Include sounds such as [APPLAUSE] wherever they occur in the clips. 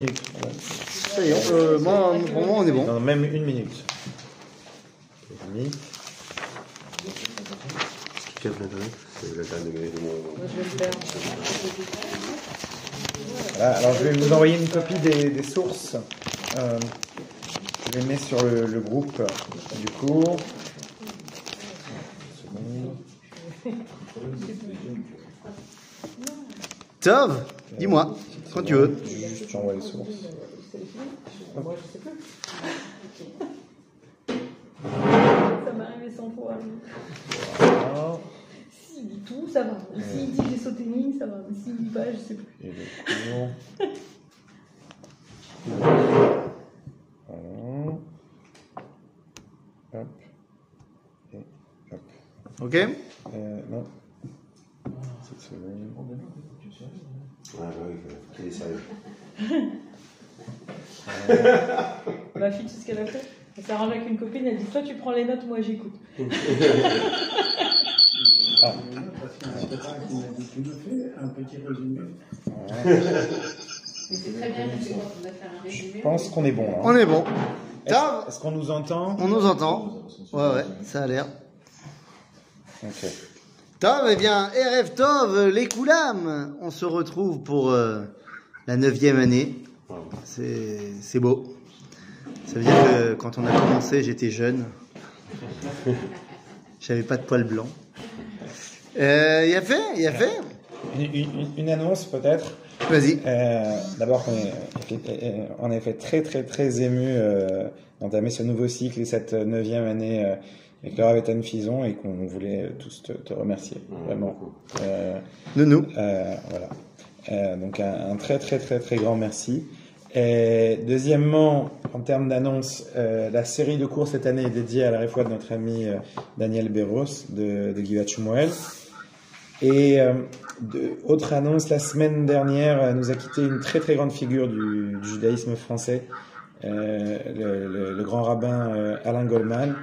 Ça y est, euh, moi, pour moi, on est bon. Non, même une minute. Demi. C'est de mon. Voilà, alors je vais vous envoyer une copie des, des sources. Euh, je les mets sur le, le groupe du cours. Tov, dis-moi, quand tu veux. Juste, j'envoie les sources. Ça m'est arrivé 100 fois. Voilà. S'il dit tout, ça va. S'il dit j'ai sauté une ligne, ça va. Mais s'il dit pas, je sais plus. Et le cours. Voilà. Hop. Et hop. Ok Euh, non. Cette seconde. Ouais, bah oui, qu'il est sérieux. Ma fille, tu sais ce qu'elle a fait? Elle s'est arrangée avec une copine, elle dit Toi, tu prends les notes, moi, j'écoute. [LAUGHS] Ah. Tu nous fais un petit résumé Voilà. Mais c'est très bien, je sais qu'on va faire un résumé. Je pense qu'on est bon là. On est bon. Est-ce qu'on nous entend? On nous entend Ouais, ouais, ça a l'air. Ok. Tov, eh bien, RF Tov, les Koulam, on se retrouve pour euh, la neuvième année. C'est c'est beau. Ça veut dire que quand on a commencé, j'étais jeune. J'avais pas de poils blancs. Euh, Il y a fait, il y a fait. Une, une- une annonce peut-être? Vas-y. Euh, D'abord, on est euh, en effet très très très ému euh, d'entamer ce nouveau cycle et cette neuvième année euh, avec Laura Vétan Fison et qu'on voulait tous te, te remercier vraiment. Euh, Nounou. Euh, voilà. Euh, donc un, un très très très très grand merci. Et deuxièmement, en termes d'annonce, euh, la série de cours cette année est dédiée à la réfoua de notre ami euh, Daniel Berros de, de Givat. Et euh, de, autre annonce, la semaine dernière euh, nous a quitté une très très grande figure du, du judaïsme français, euh, le, le- le grand rabbin euh, Alain Goldman,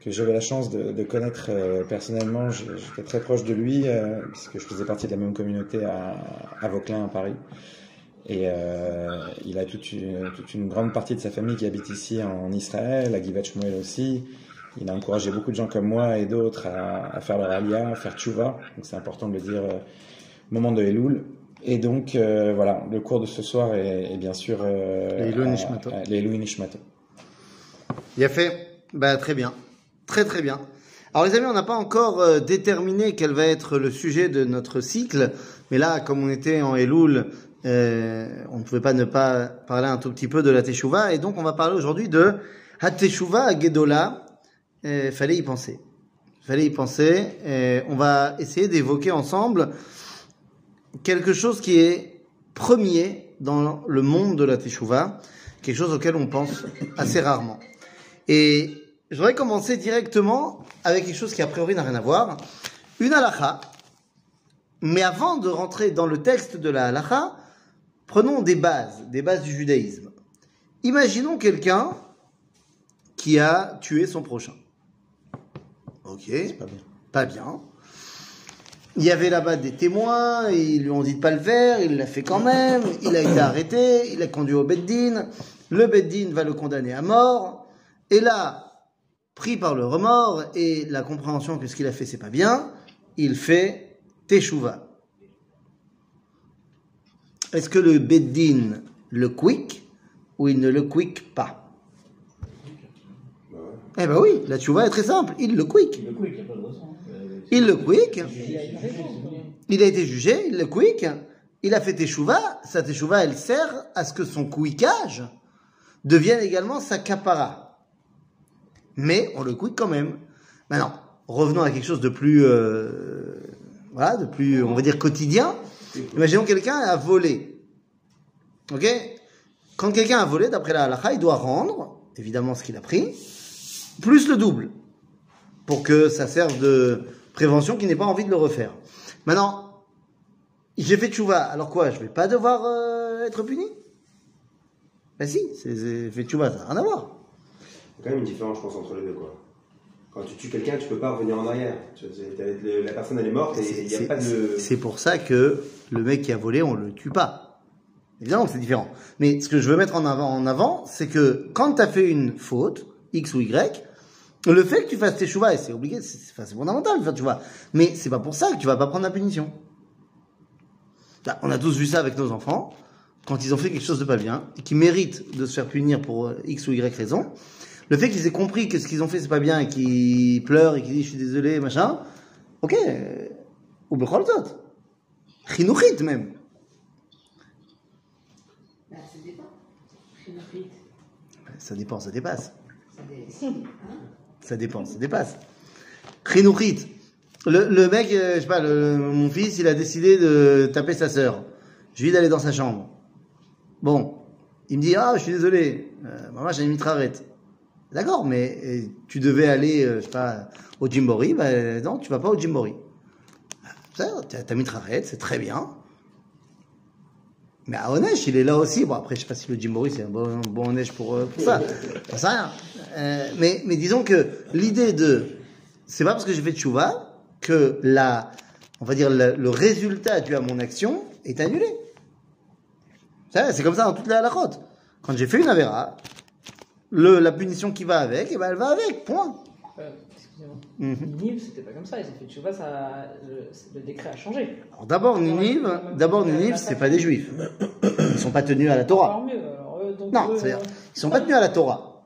que j'avais la chance de, de connaître euh, personnellement. J'étais très proche de lui, euh, puisque je faisais partie de la même communauté à, à Vauclin, à Paris. Et euh, il a toute une, toute une grande partie de sa famille qui habite ici en Israël, à Givat Shmuel aussi. Il a encouragé beaucoup de gens comme moi et d'autres à, à faire leur alia, à faire tchouva. Donc c'est important de le dire euh, moment de Elul. Et donc euh, voilà, le cours de ce soir est, est bien sûr euh, à- Nishmato. Leilou Nishmato. Il a fait. Bah, très bien. Très, très bien. Alors, les amis, on n'a pas encore euh, déterminé quel va être le sujet de notre cycle. Mais là, comme on était en Elul, euh, on ne pouvait pas ne pas parler un tout petit peu de la Teshuvah. Et donc, on va parler aujourd'hui de Hateshuvah à Gedola. Euh, fallait y penser. Fallait y penser. Et on va essayer d'évoquer ensemble quelque chose qui est premier dans le monde de la Teshuvah. Quelque chose auquel on pense assez rarement. Et je voudrais commencer directement avec quelque chose qui a priori n'a rien à voir. Une halakha. Mais avant de rentrer dans le texte de la halakha, prenons des bases, des bases du judaïsme. Imaginons quelqu'un qui a tué son prochain. Ok, Pas bien. pas bien. Il y avait là-bas des témoins, ils lui ont dit de pas le faire, il l'a fait quand même, il a été arrêté, il a conduit au Beddin, le Beddin va le condamner à mort, et là, pris par le remords et la compréhension que ce qu'il a fait c'est pas bien, il fait Teshuva. Est-ce que le Beddin le quick ou il ne le quick pas? Eh ben oui, la Teshuva est très simple, il le quick. Il le quick, il a été jugé, il le quick, il a fait teshuva, sa teshuva elle sert à ce que son quickage devienne également sa capara. Mais on le quick quand même. Maintenant, revenons à quelque chose de plus, euh, voilà, de plus, on va dire quotidien. Imaginons quelqu'un a volé. Ok? Quand quelqu'un a volé, d'après la halakha, il doit rendre, évidemment, ce qu'il a pris, plus le double pour que ça serve de prévention qu'il n'ait pas envie de le refaire. Maintenant, j'ai fait tchouva, alors quoi, je vais pas devoir euh, être puni? Ben si, c'est- fait tchouva, ça n'a rien à voir. Il y a quand même une différence, je pense, entre les deux, quoi. Quand tu tues quelqu'un, tu peux pas revenir en arrière. La personne, elle est morte et il n'y a pas de. C'est pour ça que le mec qui a volé, on le tue pas. Évidemment que c'est différent. Mais ce que je veux mettre en avant, en avant, c'est que quand tu as fait une faute, X ou Y, le fait que tu fasses tes chouvas, et c'est obligé, c'est enfin, fondamental de faire tu vois. Mais c'est pas pour ça que tu vas pas prendre la punition. Là, on a tous vu ça avec nos enfants, quand ils ont fait quelque chose de pas bien, et qui méritent de se faire punir pour X ou Y raison. Le fait qu'ils aient compris que ce qu'ils ont fait c'est pas bien et qu'ils pleurent et qu'ils disent je suis désolé, machin, ok, ou bechol zot. Chinuchit même. Bah, ça dépend. Chinuchit, Ça dépend, ça dépasse. ça hein Ça dépend, ça dépasse. Chinuchit. Le, le mec, euh, je sais pas, le- mon fils, il a décidé de taper sa sœur. Je lui dis d'aller dans sa chambre. Bon. Il me dit, ah, je suis désolé. Euh, maman, j'ai une mitraillette. D'accord, mais euh, tu devais aller, euh, je sais pas, au Jimbori. Ben non, tu vas pas au Jimbori. Ça, t'as ta mitraillette, c'est très bien. Mais à Onesh, il est là aussi. Bon, après, je sais pas si le Jimbori, c'est un bon, bon Onesh pour, euh, pour ça. [LAUGHS] Ça sert rien. Euh, mais, mais disons que l'idée de, c'est pas parce que j'ai fait tchouva que la, on va dire, le, le résultat dû à mon action est annulé. C'est comme ça dans toutes les halakhot. Quand j'ai fait une avéra, le, la punition qui va avec, eh ben, elle va avec, point. Euh, Excusez-moi. Mhm. C'était pas comme ça. Ils ont fait tchouva, ça, le, le décret a changé. Alors d'abord, Ninive, d'abord, Ninive, c'est pas des juifs. Ils sont pas tenus à la Torah. Encore mieux. Alors, eux, donc, Non, c'est-à-dire, euh, ils sont pas tenus à la Torah.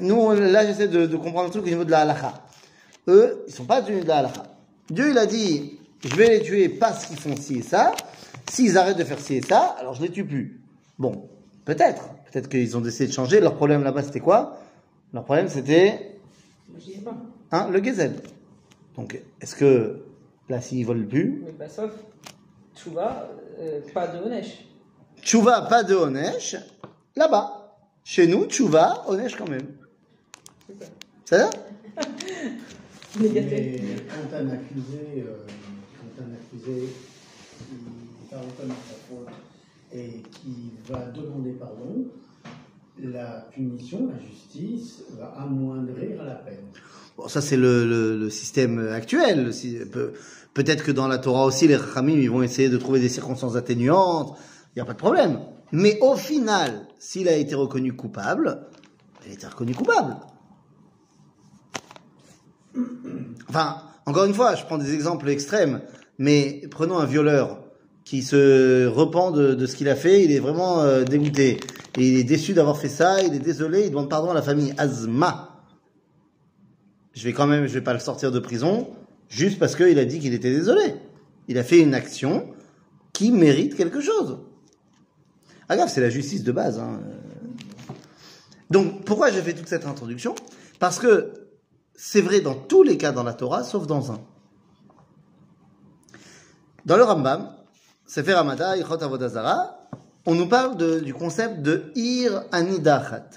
Nous, là, j'essaie de, de comprendre un truc au niveau de la halakha. Eux, ils sont pas tenus de la halakha. Dieu, il a dit, je vais les tuer parce qu'ils font ci et ça. S'ils arrêtent de faire ci et ça, alors je les tue plus. Bon, peut-être. Peut-être qu'ils ont décidé de changer. Leur problème là-bas, c'était quoi? Leur problème, c'était hein, le gazelle. Donc, est-ce que là, s'ils volent plus, Mais bah, sauf tchouva, euh, pas de Onesh. Tchouva, pas de Onesh, là-bas. Chez nous, Tchouva, Onesh quand même. C'est ça. [LAUGHS] Mais quand un accusé, euh, quand un accusé sa faute et qui va demander pardon, la punition, la justice, va amoindrir la peine. Bon, ça c'est le, système actuel. Peut-être que dans la Torah aussi, les Rachamim, ils vont essayer de trouver des circonstances atténuantes. Il n'y a pas de problème. Mais au final, s'il a été reconnu coupable, il a été reconnu coupable. Enfin, encore une fois, je prends des exemples extrêmes, mais prenons un violeur qui se repent de, de ce qu'il a fait, il est vraiment euh, dégoûté. Et il est déçu d'avoir fait ça, il est désolé, il demande pardon à la famille Azma. Je vais quand même, je vais pas le sortir de prison, juste parce qu'il a dit qu'il était désolé. Il a fait une action qui mérite quelque chose. Ah grave, c'est la justice de base. hein. Donc, pourquoi j'ai fait toute cette introduction? Parce que c'est vrai dans tous les cas dans la Torah, sauf dans un. Dans le Rambam, Sefer Hamada, Ichot Avodazara, on nous parle du concept de Ir Anidachat.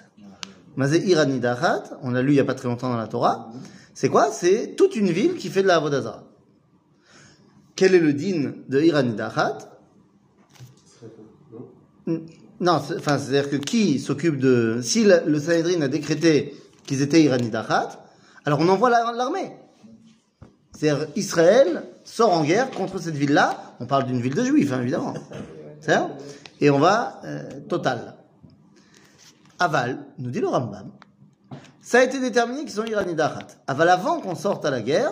Mazé Ir Anidachat, on l'a lu il n'y a pas très longtemps dans la Torah. C'est quoi? C'est toute une ville qui fait de la Avodazara. Quel est le din de Ir Anidachat non enfin, c'est-à-dire que qui s'occupe de... Si le, le Sanhedrin a décrété qu'ils étaient Iranidachat, alors on envoie la- l'armée. C'est-à-dire Israël sort en guerre contre cette ville-là. On parle d'une ville de juifs, hein, évidemment. Et on va euh, total. Aval, nous dit le Rambam, ça a été déterminé qu'ils sont iranidachat. Aval, avant qu'on sorte à la guerre,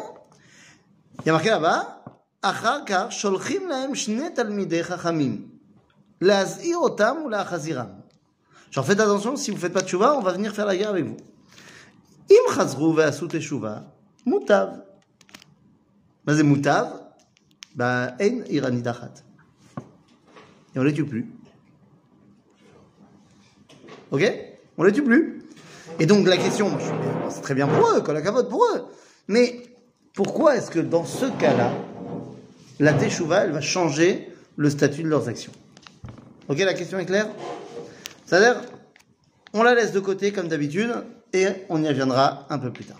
il y a marqué là-bas, Achakar Sholchim Laem Shne Talmide Chachamim, Lazir Otam ou Lachaziram. Genre faites attention, si vous ne faites pas de chouva, on va venir faire la guerre avec vous. Im Chazrou Veasut Teshuva, Moutav. Mais c'est Moutav, ben, bah, Ein iranidachat. Et on ne les tue plus. Ok On les tue plus. Et donc la question, c'est très bien pour eux, la cavote pour eux. Mais pourquoi est-ce que dans ce cas-là, la teshuva, elle va changer le statut de leurs actions? Ok, la question est claire? C'est-à-dire, on la laisse de côté comme d'habitude et on y reviendra un peu plus tard.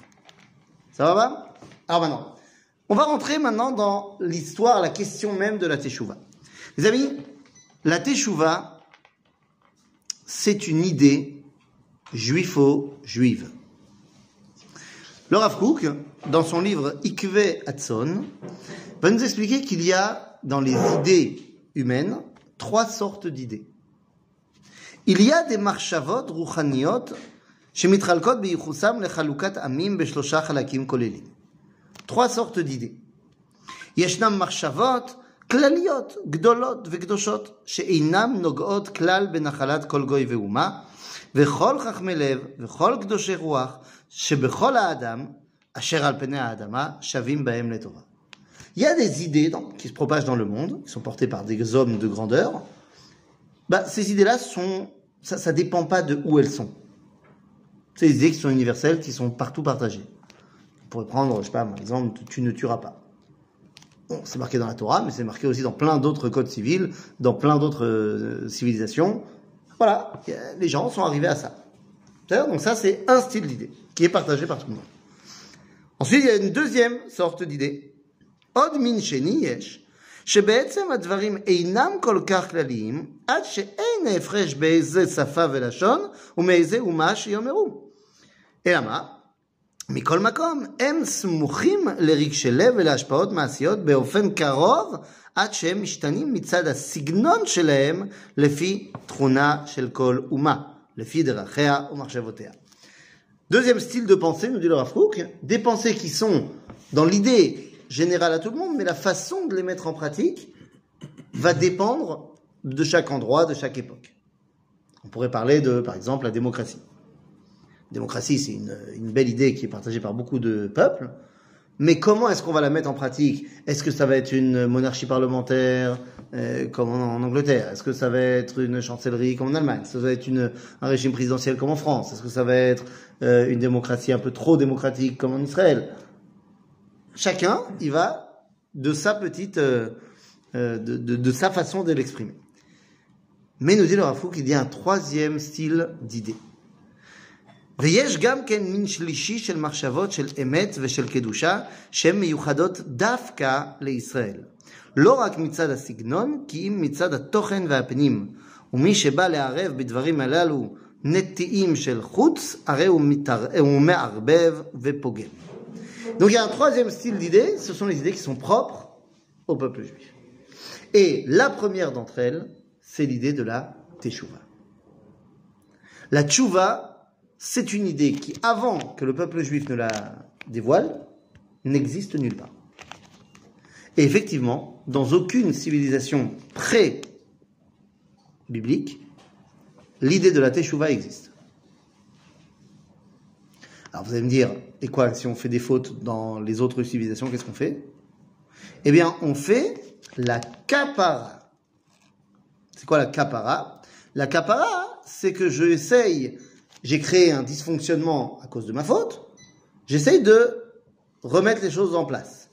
Ça va pas Alors maintenant, on va rentrer maintenant dans l'histoire, la question même de la teshuva. Les amis, la teshuva, c'est une idée juifo-juive. Le Rav dans son livre Ikve Hudson, va nous expliquer qu'il y a dans les idées humaines trois sortes d'idées. Il y a des marshavot ruchaniot shemitralkot le lechalukat amim beshlosha halakim kolelim. Trois sortes d'idées. Yeshnam marshavot כלליות, גדולות וקדושות, שאינם נוגעות כלל בנחלת כל גוי ואומה, וכל חכמי לב וכל קדושי רוח, שבכל האדם, אשר על פני האדמה, שווים בהם לטובה. Il y a des idées dans- qui se propagent dans le monde, qui sont portées par des hommes de grandeur. Bah, ces idées-là sont, ça, ça dépend pas de où elles sont. C'est des idées qui sont universelles, qui sont partout partagées. On pourrait prendre, je sais pas, par exemple, tu ne tueras pas. Bon, c'est marqué dans la Torah, mais c'est marqué aussi dans plein d'autres codes civils, dans plein d'autres euh, civilisations. Voilà, y a- les gens sont arrivés à ça. D'ailleurs, donc ça, c'est un style d'idée qui est partagé par tout le monde. Ensuite, il y a une deuxième sorte d'idée. עוד מין שני יש, שבעצם הדברים אינם כל כך כלליים, עד שאין הפרש באיזה שפה ולשון ומאיזה אומה שיאמרו. אלא מה? מכל מקום, הם סמוכים לרגשי לב ולהשפעות מעשיות באופן קרוב, עד שהם משתנים מצד הסגנון שלהם לפי תכונה של כל אומה, לפי דרכיה ומחשבותיה. Deuxième style de pensée, nous dit le Rav Kook, des pensées qui sont dans l'idée générale à tout le monde, mais la façon de les mettre en pratique va dépendre de chaque endroit, de chaque époque. On pourrait parler de, par exemple, la démocratie. Démocratie, c'est une, belle idée qui est partagée par beaucoup de peuples, mais comment est-ce qu'on va la mettre en pratique? Est-ce que ça va être une monarchie parlementaire euh, comme en, Angleterre? Est-ce que ça va être une chancellerie comme en Allemagne? Est-ce que ça va être un régime présidentiel comme en France? Est-ce que ça va être euh, une démocratie un peu trop démocratique comme en Israël? Chacun, il va de sa petite, euh, de, sa façon de l'exprimer. Mais nous dit le Rafouk qu'il y a un troisième style d'idée. ויש גם כן מין שלישי של מחשבות של אמת ושל קדושה, שהן מיוחדות דווקא לישראל. לא רק מצד הסגנון, כי אם מצד התוכן והפנים. ומי שבא לערב בדברים הללו נטיעים של חוץ, הרי הוא, מתער... הוא מערבב ופוגם. Donc il y a un troisième style d'idées, ce sont les idées qui sont propres au peuple juif. Et la première d'entre elles, c'est l'idée de la teshuva. La tchouva, c'est une idée qui, avant que le peuple juif ne la dévoile, n'existe nulle part. Et effectivement, dans aucune civilisation pré-biblique, l'idée de la teshuva existe. Alors vous allez me dire, et quoi, si on fait des fautes dans les autres civilisations, qu'est-ce qu'on fait? Eh bien, on fait la kapara. C'est quoi la kapara? La kapara, c'est que je essaye, j'ai créé un dysfonctionnement à cause de ma faute, j'essaye de remettre les choses en place.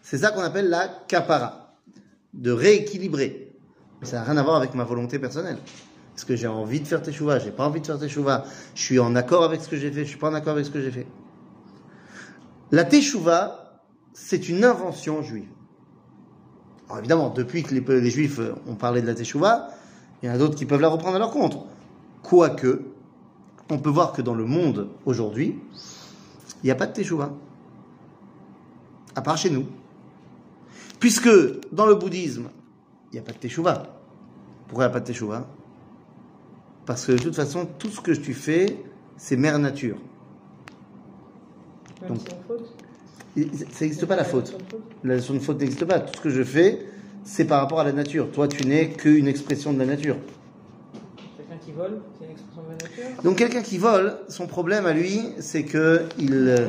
C'est ça qu'on appelle la kapara, de rééquilibrer. Mais ça n'a rien à voir avec ma volonté personnelle. Est-ce que j'ai envie de faire teshuva J'ai pas envie de faire teshuva. Je suis en accord avec ce que j'ai fait. Je suis pas en accord avec ce que j'ai fait. La teshuva, c'est une invention juive. Alors évidemment, depuis que les, les juifs ont parlé de la teshuva, il y en a d'autres qui peuvent la reprendre à leur compte. Quoique, on peut voir que dans le monde aujourd'hui, il n'y a pas de teshuva. À part chez nous. Puisque dans le bouddhisme, il n'y a pas de teshuva. Pourquoi il n'y a pas de teshuva? Parce que de toute façon, tout ce que tu fais, c'est mère nature. Même Donc, si faute. Ça n'existe pas la faute. La notion de faute n'existe pas. Tout ce que je fais, c'est par rapport à la nature. Toi, tu n'es qu'une expression de la nature. Quelqu'un qui vole, c'est une expression de la nature. Donc quelqu'un qui vole, son problème à lui, c'est que il,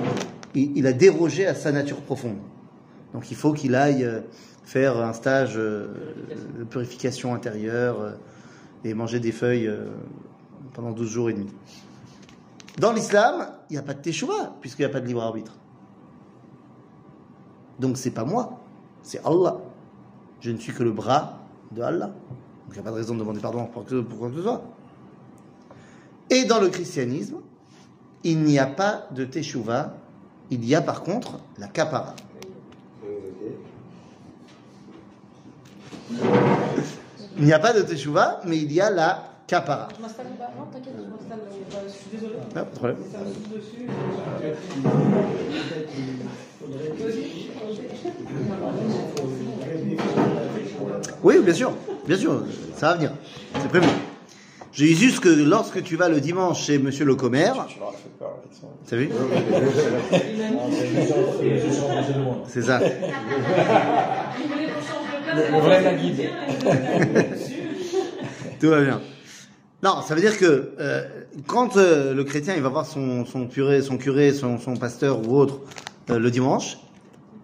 il, il a dérogé à sa nature profonde. Donc il faut qu'il aille euh, faire un stage euh, de purification intérieure euh, et manger des feuilles pendant 12 jours et demi. Dans l'islam, il n'y a pas de teshuva, puisqu'il n'y a pas de libre arbitre. Donc c'est pas moi, c'est Allah. Je ne suis que le bras de Allah. Donc il n'y a pas de raison de demander pardon pour quoi que ce soit. Et dans le christianisme, il n'y a pas de teshuva, il y a par contre la kapara. Il n'y a pas de teshuva, mais il y a la Kapara. Je m'installe là-bas. Non, t'inquiète, je m'installe Je suis désolée. Ah, pas de problème. Ça me dessus. Oui, bien sûr, bien sûr, ça va venir. C'est prévu. Je dis juste que lorsque tu vas le dimanche chez Monsieur le Commère, t'as vu. C'est ça. Il voulait qu'on change de place. Le vrai la [LAUGHS] guide. Tout va bien. Non, ça veut dire que euh, quand euh, le chrétien il va voir son, son curé, son curé, son, son pasteur ou autre euh, le dimanche,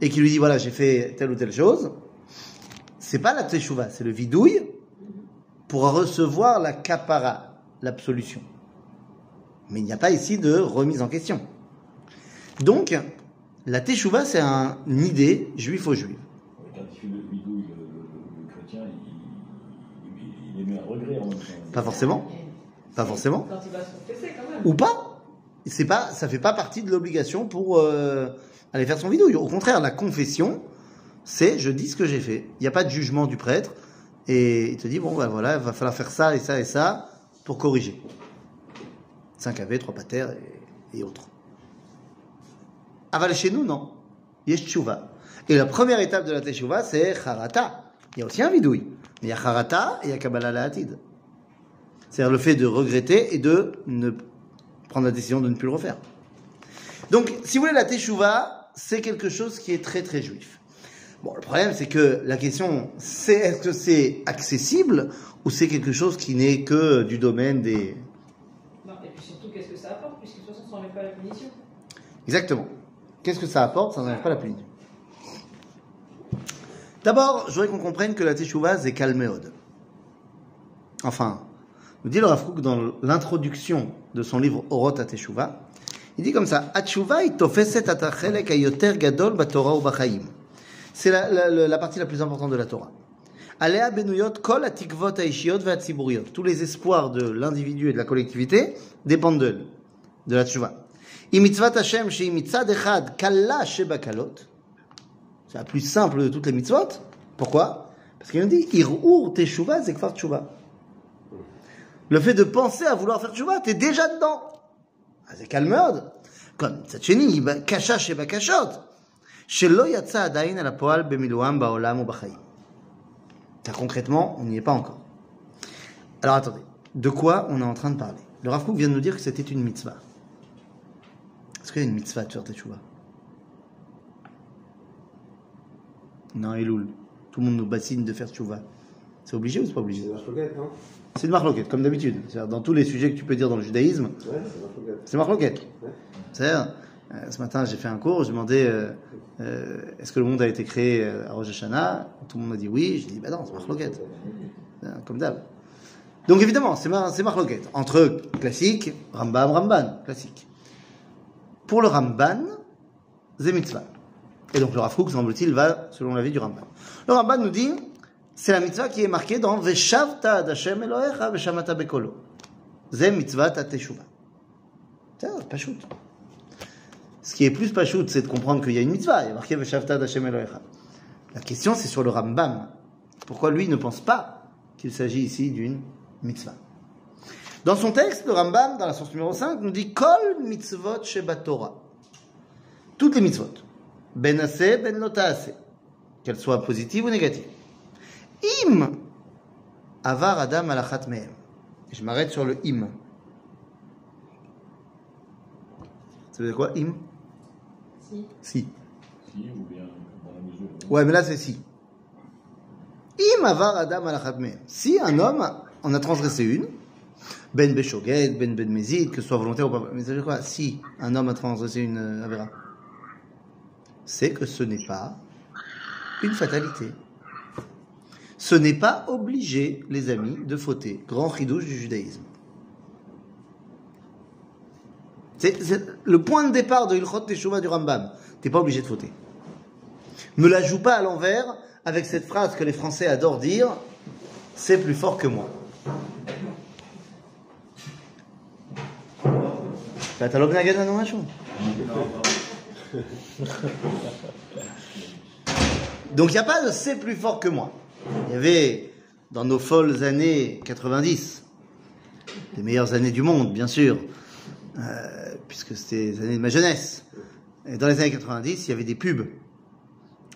et qu'il lui dit voilà j'ai fait telle ou telle chose, c'est pas la teshuva, c'est le vidouille pour recevoir la kapara, l'absolution. Mais il n'y a pas ici de remise en question. Donc, la teshuva c'est un une idée juif aux juifs. Quand il fait le bidouille, le, le- le chrétien, il, il, il émet un regret en même temps. Pas forcément, pas forcément. Quand il va se confesser, quand même. ou pas. C'est pas, ça fait pas partie de l'obligation pour euh, aller faire son vidouille. Au contraire, la confession, c'est je dis ce que j'ai fait. Il n'y a pas de jugement du prêtre et il te dit bon ben voilà, il va falloir faire ça et ça et ça pour corriger. 5 AV, 3 pater et, et autres. Aval chez nous, non. Yesh tshuva. Et la première étape de la teshuva, c'est charata. Il y a aussi un vidouille. Mais il y a charata et il y a kabbalah la'atid. C'est-à-dire le fait de regretter et de ne prendre la décision de ne plus le refaire. Donc, si vous voulez, la teshuva, c'est quelque chose qui est très très juif. Bon, le problème, c'est que la question, c'est est-ce que c'est accessible ou c'est quelque chose qui n'est que du domaine des... Non, et puis surtout, qu'est-ce que ça apporte Puisque de toute façon, ça n'enlève pas la punition. Exactement. Qu'est-ce que ça apporte Ça n'enlève pas la punition? D'abord, je voudrais qu'on comprenne que la teshuva, c'est kalmeod. Enfin, nous dit le Rav dans l'introduction de son livre Orot à Teshuva, il dit comme ça, Atshuva itofeset atachelek ayoter gadol batorah ou bachaim. C'est la, partie la plus importante de la Torah. Alea benuyot kol atikvot aishiyot ve'atziburiot. Tous les espoirs de l'individu et de la collectivité dépendent de, de la Tshuva. Im mitzvat Hashem echad kalla shebakalot. C'est la plus simple de toutes les mitzvot. Pourquoi? Parce qu'il nous dit, irur teshuva zekfar tshuva. Le fait de penser à vouloir faire tshuva, t'es déjà dedans. Ah, c'est calmeur. Comme Tzatcheni, kasha sheba kashot. Shelo yatsa adayin al poal bemiluam baolam ou bachayim. Car concrètement, on n'y est pas encore. Alors attendez, de quoi on est en train de parler? Le Rav Kook vient de nous dire que c'était une mitzvah. Est-ce qu'il y a une mitzvah de faire teshuva Non, Elul. Tout le monde nous bassine de faire teshuva. C'est obligé ou c'est pas obligé? C'est C'est une marloquette, comme d'habitude. Dans tous les sujets que tu peux dire dans le judaïsme, Ouais, c'est la floquette. c'est euh, ce matin, j'ai fait un cours, je demandais euh, euh, est-ce que le monde a été créé à Rosh Hashanah? Tout le monde m'a dit oui. J'ai dit bah non, c'est marloquette. Comme d'hab. Donc évidemment, c'est mar c'est marloquette. Entre classique, Rambam, Ramban, classique. Pour le Ramban, c'est mitzvah. Et donc le Rav Kook, semble-t-il, va selon l'avis du Ramban. Le Ramban nous dit, c'est la mitzvah qui est marquée dans Veshavta Hashem Elohecha Veshamata Bekolo. C'est mitzvah ta teshuva. C'est pas shoot. Ce qui est plus pas shoot, c'est de comprendre qu'il y a une mitzvah. Il y a marqué. La question, c'est sur le Rambam. Pourquoi lui ne pense pas qu'il s'agit ici d'une mitzvah? Dans son texte, le Rambam, dans la source numéro 5, nous dit Kol mitzvot sheba Torah. Toutes les mitzvot. Ben assez, ben nota assez. Qu'elles soient positives ou négatives. Im avar adam alachat mehem. Je m'arrête sur le im. Ça veut dire quoi, im? Si. Si. Si, ou bien dans la mesure où... Ouais, mais là c'est si. Im avar adam. Si un homme en a transgressé une, ben beshoget, ben ben mezid, que ce soit volontaire ou pas, mais ça veut dire quoi? Si un homme a transgressé une euh, avéra, c'est que ce n'est pas une fatalité. Ce n'est pas obligé, les amis, de fauter. Grand ridouche du judaïsme. C'est c'est le point de départ de Ilchot Teshuvah du Rambam. T'es pas obligé de fauter. Me la joue pas à l'envers avec cette phrase que les Français adorent dire c'est plus fort que moi. [LAUGHS] אתה לא מנגד לנו משהו? Donc il n'y a pas de c'est plus fort que moi. Il y avait dans nos folles années 90 les meilleures années du monde, bien sûr, euh, puisque c'était les années de ma jeunesse. Et dans les années 90, il y avait des pubs.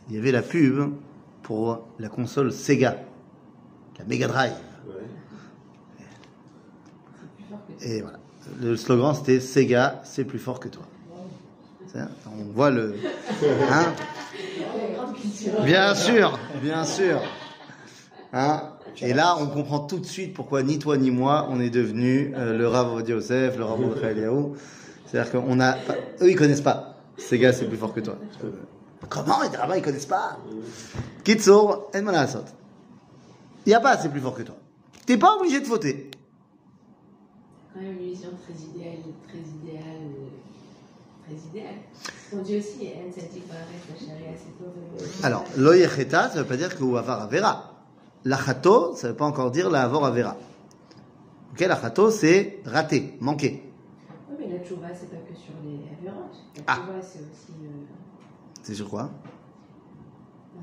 Il y avait la pub pour la console Sega, la Mega Drive. Ouais. Et voilà. Le slogan c'était Sega, c'est plus fort que toi. On voit le. Hein? Bien sûr, bien sûr. Hein? Et là, on comprend tout de suite pourquoi ni toi ni moi, on est devenu euh, le Rav Yosef, le Rav Eliyahu. C'est-à-dire qu'on a, eux, ils connaissent pas. Ces gars, c'est plus fort que toi. Comment Et là-bas, ils connaissent pas? Kitsour. Il y a pas, c'est plus fort que toi. T'es pas obligé de fauter. quand même une vision très idéale, très idéale, euh, très idéale. Dieu aussi. Alors, loyecheta, ça veut pas dire que ou avar avera. Lachato, ça veut pas encore dire la avor avera. Ok, lachato, c'est raté, manqué. La tchouva, c'est pas que sur les avérantes. La Ah. c'est aussi, euh, C'est sur quoi? Euh,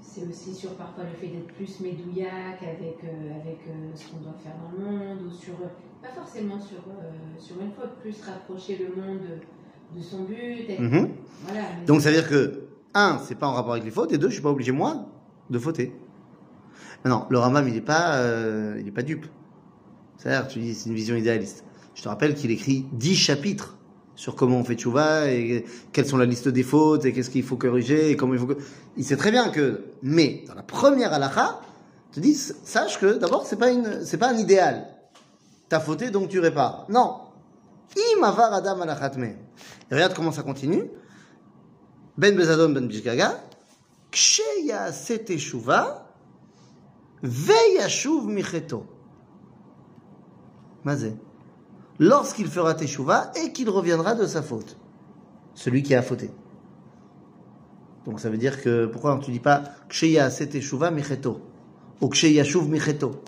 c'est aussi sur parfois le fait d'être plus médouillac avec, euh, avec ce qu'on doit faire dans le monde, ou sur, pas forcément sur, sur une faute, plus rapprocher le monde de son but. Mhm. Voilà. Donc ça veut dire que, un, c'est pas en rapport avec les fautes, et deux, je suis pas obligé, moi, de fauter. Non, le Rambam, il est pas, il est pas dupe. C'est-à-dire, tu dis, c'est une vision idéaliste. Je te rappelle qu'il écrit dix chapitres sur comment on fait tchouva, et quelles sont la liste des fautes, et qu'est-ce qu'il faut corriger, et comment il faut. Il sait très bien que, mais, dans la première halakha, te dit, sache que, d'abord, c'est pas une, c'est pas un idéal. T'as fauté, donc tu répares. Non. Im avar adam alachatme. Regarde comment ça continue. Ben Bezadon Ben Bishgaga, ksheya teshuva, veyashuv micheto. Mazé. Lorsqu'il fera teshuva et qu'il reviendra de sa faute. Celui qui a fauté. Donc ça veut dire que, pourquoi tu dis pas ksheya teshuva micheto? Ou ksheya micheto?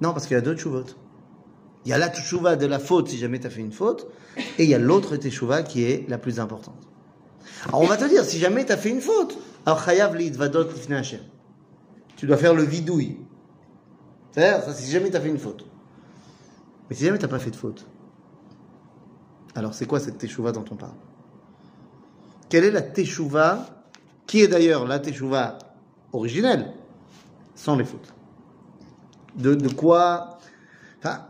Non, parce qu'il y a deux teshuvot. Il y a la teshuva de la faute si jamais tu as fait une faute, et il y a l'autre teshuva qui est la plus importante. Alors on va te dire, si jamais tu as fait une faute, alors chayav Hashem. Tu dois faire le vidouille. C'est-à-dire, si jamais tu as fait une faute. Mais si jamais tu n'as pas fait de faute, alors c'est quoi cette teshuva dont on parle? Quelle est la teshuva, qui est d'ailleurs la teshuva originelle, sans les fautes? De, quoi Enfin,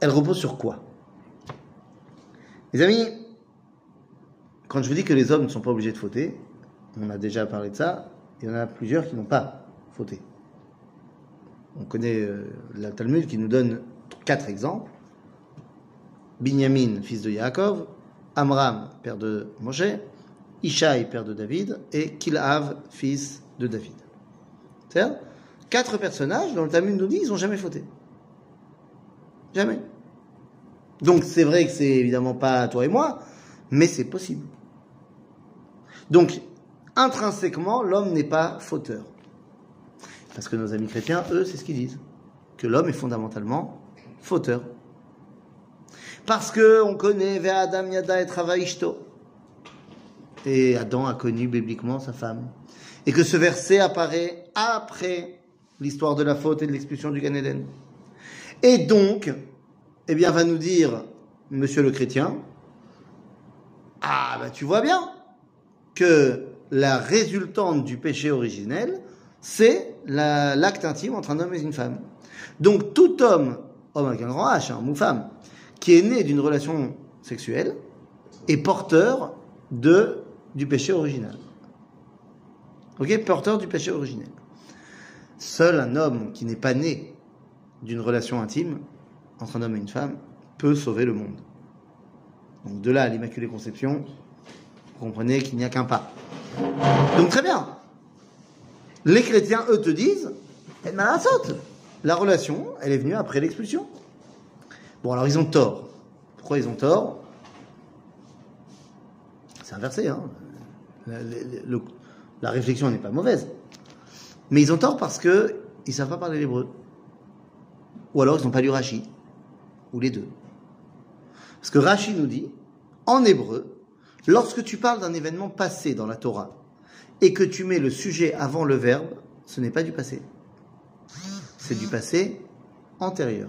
elle repose sur quoi? Les amis, quand je vous dis que les hommes ne sont pas obligés de fauter, on a déjà parlé de ça, il y en a plusieurs qui n'ont pas fauté. On connaît euh, la Talmud qui nous donne quatre exemples. Binyamin, fils de Yaakov, Amram, père de Moshe, Ishaï, père de David, et Kilhav, fils de David. C'est-à-dire, quatre personnages dont le Talmud nous dit ils n'ont jamais fauté. Jamais. Donc c'est vrai que c'est évidemment pas toi et moi, mais c'est possible. Donc, intrinsèquement, l'homme n'est pas fauteur. Parce que nos amis chrétiens, eux, c'est ce qu'ils disent. Que l'homme est fondamentalement fauteur. Parce que on connaît Adam Yada et Travaishto. Et Adam a connu bibliquement sa femme. Et que ce verset apparaît après l'histoire de la faute et de l'expulsion du Gan Eden. Et donc, eh bien, va nous dire, monsieur le chrétien, ah, bah, tu vois bien que la résultante du péché originel, c'est la- l'acte intime entre un homme et une femme. Donc, tout homme, homme avec un grand H, hein, ou femme, qui est né d'une relation sexuelle, est porteur de, du péché original. Ok Porteur du péché originel. Seul un homme qui n'est pas né d'une relation intime entre un homme et une femme peut sauver le monde. Donc de là à l'Immaculée Conception, vous comprenez qu'il n'y a qu'un pas. Donc très bien. Les chrétiens, eux, te disent, eh ben, la saute. La relation, elle est venue après l'expulsion. Bon, alors ils ont tort. Pourquoi ils ont tort? C'est inversé. Hein. La, la- le- la réflexion n'est pas mauvaise. Mais ils ont tort parce que ils savent pas parler l'hébreu. Ou alors ils n'ont pas lu Rashi. Ou les deux. Parce que Rashi nous dit, en hébreu, lorsque tu parles d'un événement passé dans la Torah et que tu mets le sujet avant le verbe, ce n'est pas du passé. C'est du passé antérieure.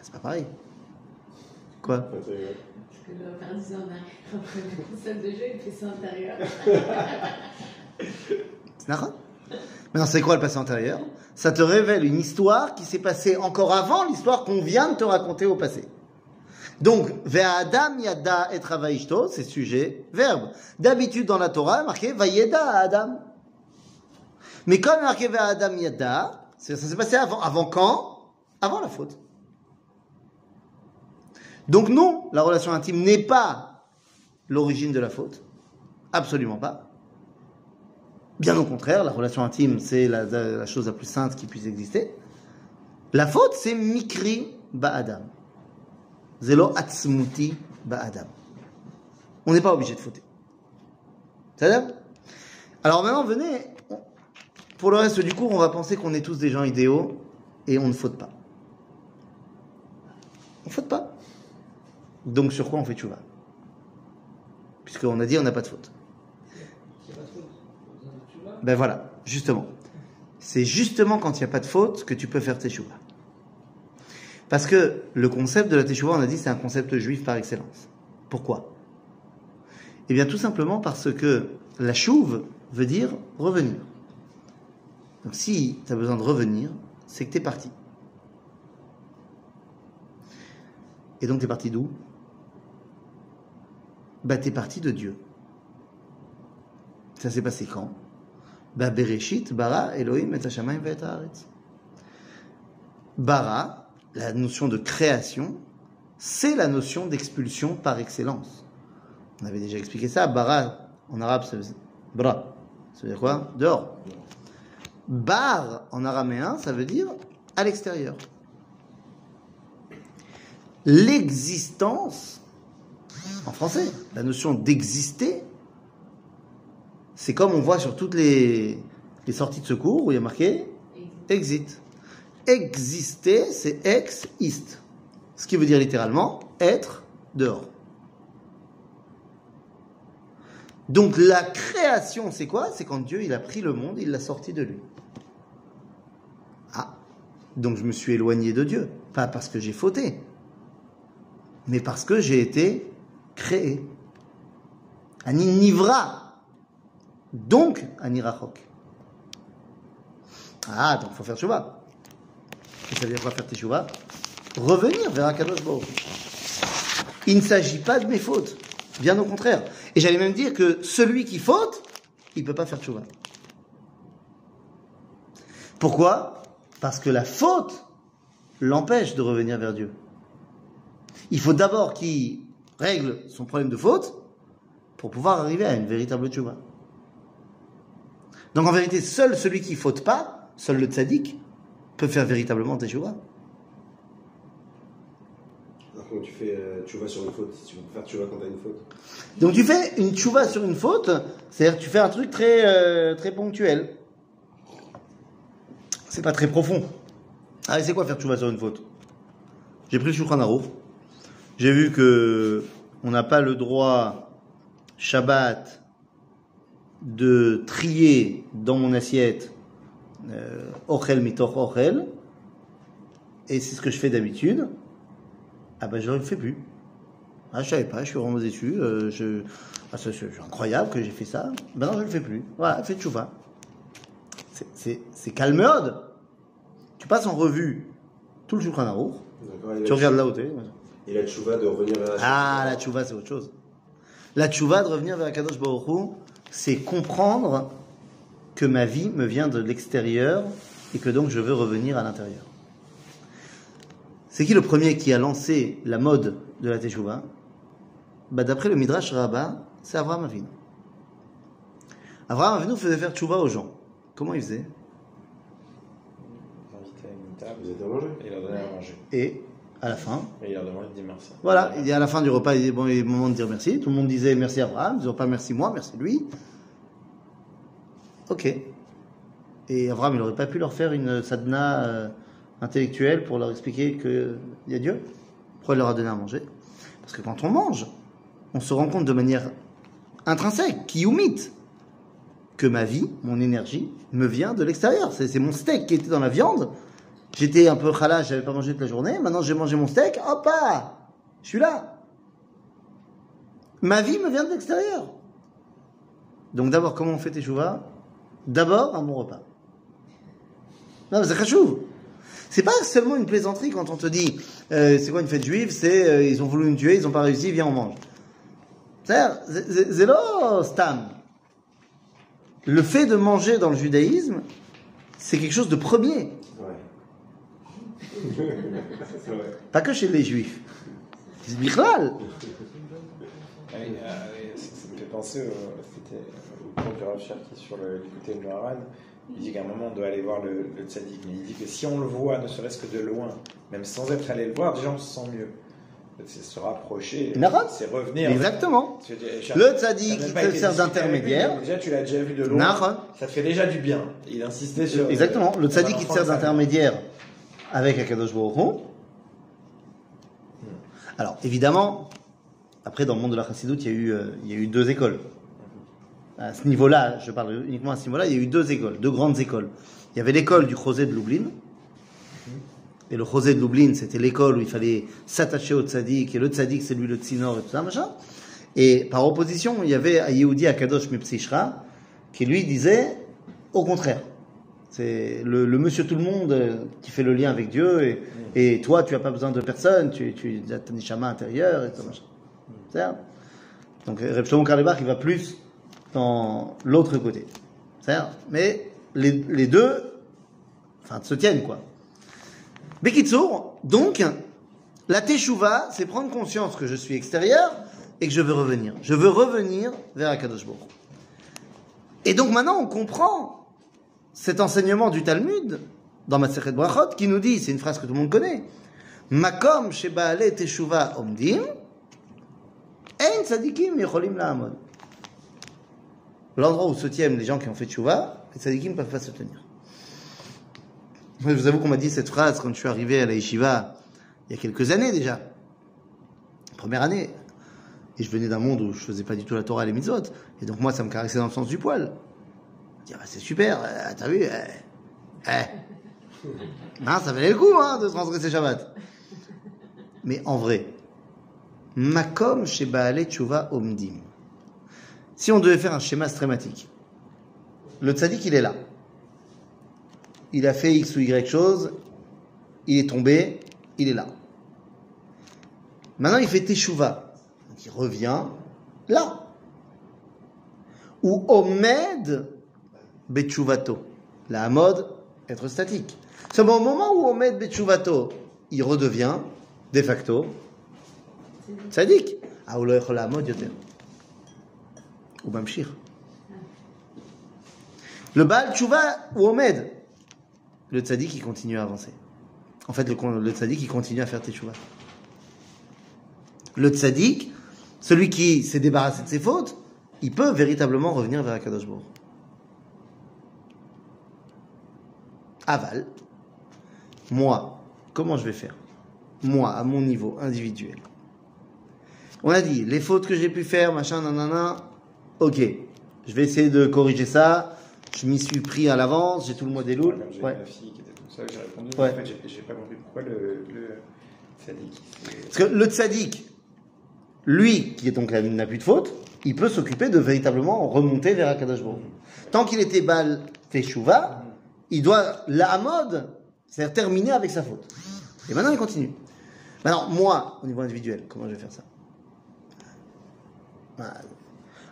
C'est pas pareil. Quoi? Parce que je vais faire 10 ans en la console de jeu, il fait ça intérieur. [LAUGHS] C'est. Maintenant, c'est quoi le passé antérieur? Ça te révèle une histoire qui s'est passée encore avant l'histoire qu'on vient de te raconter au passé. Donc, Adam yada et travaishto, c'est sujet, verbe. D'habitude, dans la Torah, il est marqué Vayeda à Adam. Mais comme marqué Adam yada, ça s'est passé avant. Avant quand? Avant la faute. Donc non, la relation intime n'est pas l'origine de la faute. Absolument pas. Bien au contraire, la relation intime, c'est la, chose la plus sainte qui puisse exister. La faute, c'est mikri ba'adam. Zelo atzmuti ba'adam. On n'est pas obligé de fauter. Va Alors maintenant, venez. Pour le reste du cours, on va penser qu'on est tous des gens idéaux et on ne faute pas. On ne faute pas. Donc sur quoi on fait tchouva? Puisqu'on a dit on n'a pas de faute. Ben voilà, justement. C'est justement quand il n'y a pas de faute que tu peux faire teshuva. Parce que le concept de la teshuva, on a dit, c'est un concept juif par excellence. Pourquoi? Eh bien, tout simplement parce que la chouve veut dire revenir. Donc, si tu as besoin de revenir, c'est que tu es parti. Et donc, tu es parti d'où? Bah, tu es parti de Dieu. Ça s'est passé quand? Bah, Bereshit, bara, Elohim, et Hashamayim. Bara, la notion de création, c'est la notion d'expulsion par excellence. On avait déjà expliqué ça. Bara, en arabe, ça veut dire bra. Ça veut dire quoi? Dehors. Bar, en araméen, ça veut dire à l'extérieur. L'existence, en français, la notion d'exister, c'est comme on voit sur toutes les, les sorties de secours où il y a marqué exit. Exister, c'est ex ist. Ce qui veut dire littéralement être dehors. Donc la création, c'est quoi? C'est quand Dieu il a pris le monde, il l'a sorti de lui. Donc je me suis éloigné de Dieu, pas parce que j'ai fauté, mais parce que j'ai été créé. Ani nivra, donc ani rachok. Ah, donc il faut faire tchouva. Et ça veut dire quoi faire tchouva Revenir vers Akadosh. Il ne s'agit pas de mes fautes, bien au contraire. Et j'allais même dire que celui qui faute, il ne peut pas faire tchouva. Pourquoi? Parce que la faute l'empêche de revenir vers Dieu. Il faut d'abord qu'il règle son problème de faute pour pouvoir arriver à une véritable tchouva. Donc en vérité, seul celui qui faute pas, seul le tzaddik, peut faire véritablement tchouva. Alors comment tu fais, euh, tu vas sur une faute, si tu veux faire tu vas quand t'as une faute? Donc tu fais une tchouva sur une faute, c'est-à-dire que tu fais un truc très, euh, très ponctuel. C'est pas très profond. Ah, c'est quoi faire tchouva sur une faute? J'ai pris le Shulchan. J'ai vu que on n'a pas le droit Shabbat de trier dans mon assiette euh, ochel mitoch ochel et c'est ce que je fais d'habitude. Ah ben je ne le fais plus. Ah je savais pas, je suis vraiment déçu. euh, je, ah, c'est incroyable que j'ai fait ça. Ben non, je ne le fais plus. Voilà, fais tchouva. C'est, calmeode. Tu passes en revue tout le Shulchan Aruch. Tu regardes là où t'es. Et la tchouva de revenir vers la Ah, la tchouva, c'est autre chose. La tchouva de revenir vers Kadosh Baruch Hu, c'est comprendre que ma vie me vient de l'extérieur et que donc je veux revenir à l'intérieur. C'est qui le premier qui a lancé la mode de la tchouva bah, D'après le Midrash Rabbah, c'est Avraham Avinu. Avraham Avinu faisait faire tchouva aux gens. Comment il faisait? Ils invitaient à une table Vous êtes à manger et il leur donnait à manger. Et à la fin, Et il leur demandait de dire merci. Voilà, il dit à la fin du repas, il dit, bon, il est moment de dire merci. Tout le monde disait merci à Abraham, ils disaient pas merci moi, merci lui. Ok. Et Abraham, il n'aurait pas pu leur faire une sadhana euh, intellectuelle pour leur expliquer qu'il y a Dieu? Pourquoi il leur a donné à manger? Parce que quand on mange, on se rend compte de manière intrinsèque, qui mythe, que ma vie, mon énergie, me vient de l'extérieur. C'est mon steak qui était dans la viande. J'étais un peu khalage, j'avais pas mangé toute la journée. Maintenant, j'ai mangé mon steak. Hop là Je suis là. Ma vie me vient de l'extérieur. Donc d'abord, comment on fait teshuva D'abord, un bon repas. Non, mais c'est khashouv. C'est pas seulement une plaisanterie quand on te dit euh, c'est quoi une fête juive? C'est euh, ils ont voulu nous tuer, ils ont pas réussi, viens on mange. C'est là, stam. Le fait de manger dans le judaïsme, c'est quelque chose de premier, Ouais. [LAUGHS] Pas que chez les juifs. C'est bichlal. Ah oui, ah oui, ça, ça me fait penser au, au cours du Rav sur le, du côté de Moharan. Il dit qu'à un moment on doit aller voir le, le tzaddik, mais il dit que si on le voit, ne serait-ce que de loin, même sans être allé le voir, déjà on se sent mieux. C'est se rapprocher, Nahon. c'est revenir. Exactement. Charles, Le tzaddik qui sert d'intermédiaire. Déjà, tu l'as déjà vu de loin. Ça te fait déjà du bien. Il insistait sur. Exactement. Le tzaddik qui sert d'intermédiaire avec Akadosh Baruch Hu. Alors, évidemment, après, dans le monde de la chassidoute, il y a eu, euh, il y a eu deux écoles. À ce niveau-là, je parle uniquement à ce niveau-là, il y a eu deux écoles, deux grandes écoles. Il y avait l'école du José de Lublin. Et le José de Lublin, c'était l'école où il fallait s'attacher au tzaddik, et le tzaddik, c'est lui le tsinor et tout ça, machin. Et par opposition, il y avait à Yehudi Akadosh Mipsishra, qui lui disait, au contraire. C'est le, le monsieur tout le monde euh, qui fait le lien avec Dieu, et, et toi, tu n'as pas besoin de personne, tu, tu as ton neshama intérieur, et tout ça, machin. C'est-à-dire Donc, Reb Shlomo Karlebach, il va plus dans l'autre côté. C'est-à-dire Mais les, les deux, enfin, se tiennent, quoi. Bekitsour, donc, la teshuva, c'est prendre conscience que je suis extérieur et que je veux revenir. Je veux revenir vers Akadosh. Et donc maintenant, on comprend cet enseignement du Talmud dans Masechet Brachot qui nous dit, c'est une phrase que tout le monde connaît, Makom shebaale teshuva omdim, en tzadikim yecholim la'amod. L'endroit où se tiennent les gens qui ont fait teshuva, les tzadikim ne peuvent pas se tenir. Moi, je vous avoue qu'on m'a dit cette phrase quand je suis arrivé à la yeshiva il y a quelques années déjà. Première année. Et je venais d'un monde où je faisais pas du tout la Torah et les mitzvot. Et donc moi, ça me caressait dans le sens du poil. Je ah bah, c'est super, euh, t'as vu eh, eh. [LAUGHS] Hein, ça valait le coup hein, de transgresser Shabbat. Mais en vrai, Makom chez Tshuva Omdim. Si on devait faire un schéma strématique, le tzaddik, il est là. Il a fait X ou Y chose, il est tombé, il est là. Maintenant, il fait Teshuva. Donc, il revient là. Ou Omed Betchuvato. La mode, être statique. Seulement au moment où Omed Betchuvato, il redevient, de facto, tzaddik. Ah, yachol la'amod yoter. Ou mamshir. Le Baal Tshuva ou Omed, le tzaddik, il continue à avancer. En fait, le, le tzaddik, il continue à faire teshuva. Le tzaddik, celui qui s'est débarrassé de ses fautes, il peut véritablement revenir vers Akadosh Baruch. Aval, moi, comment je vais faire? Moi, à mon niveau individuel. On a dit, les fautes que j'ai pu faire, machin, nanana, ok, je vais essayer de corriger ça, je m'y suis pris à l'avance, j'ai tout le mois des loups. J'ai Ouais. ma fille qui était comme ça, j'ai répondu. Ouais. En fait, j'ai- pas compris pourquoi le, le tzaddik. Parce que le tzaddik, lui, qui est donc n'a plus de faute, il peut s'occuper de véritablement remonter vers Akadosh Baruch. Tant qu'il était Bal Teshuva, il doit, la Hamod, c'est-à-dire terminer avec sa faute. Et maintenant, il continue. Maintenant, moi, au niveau individuel, comment je vais faire ça?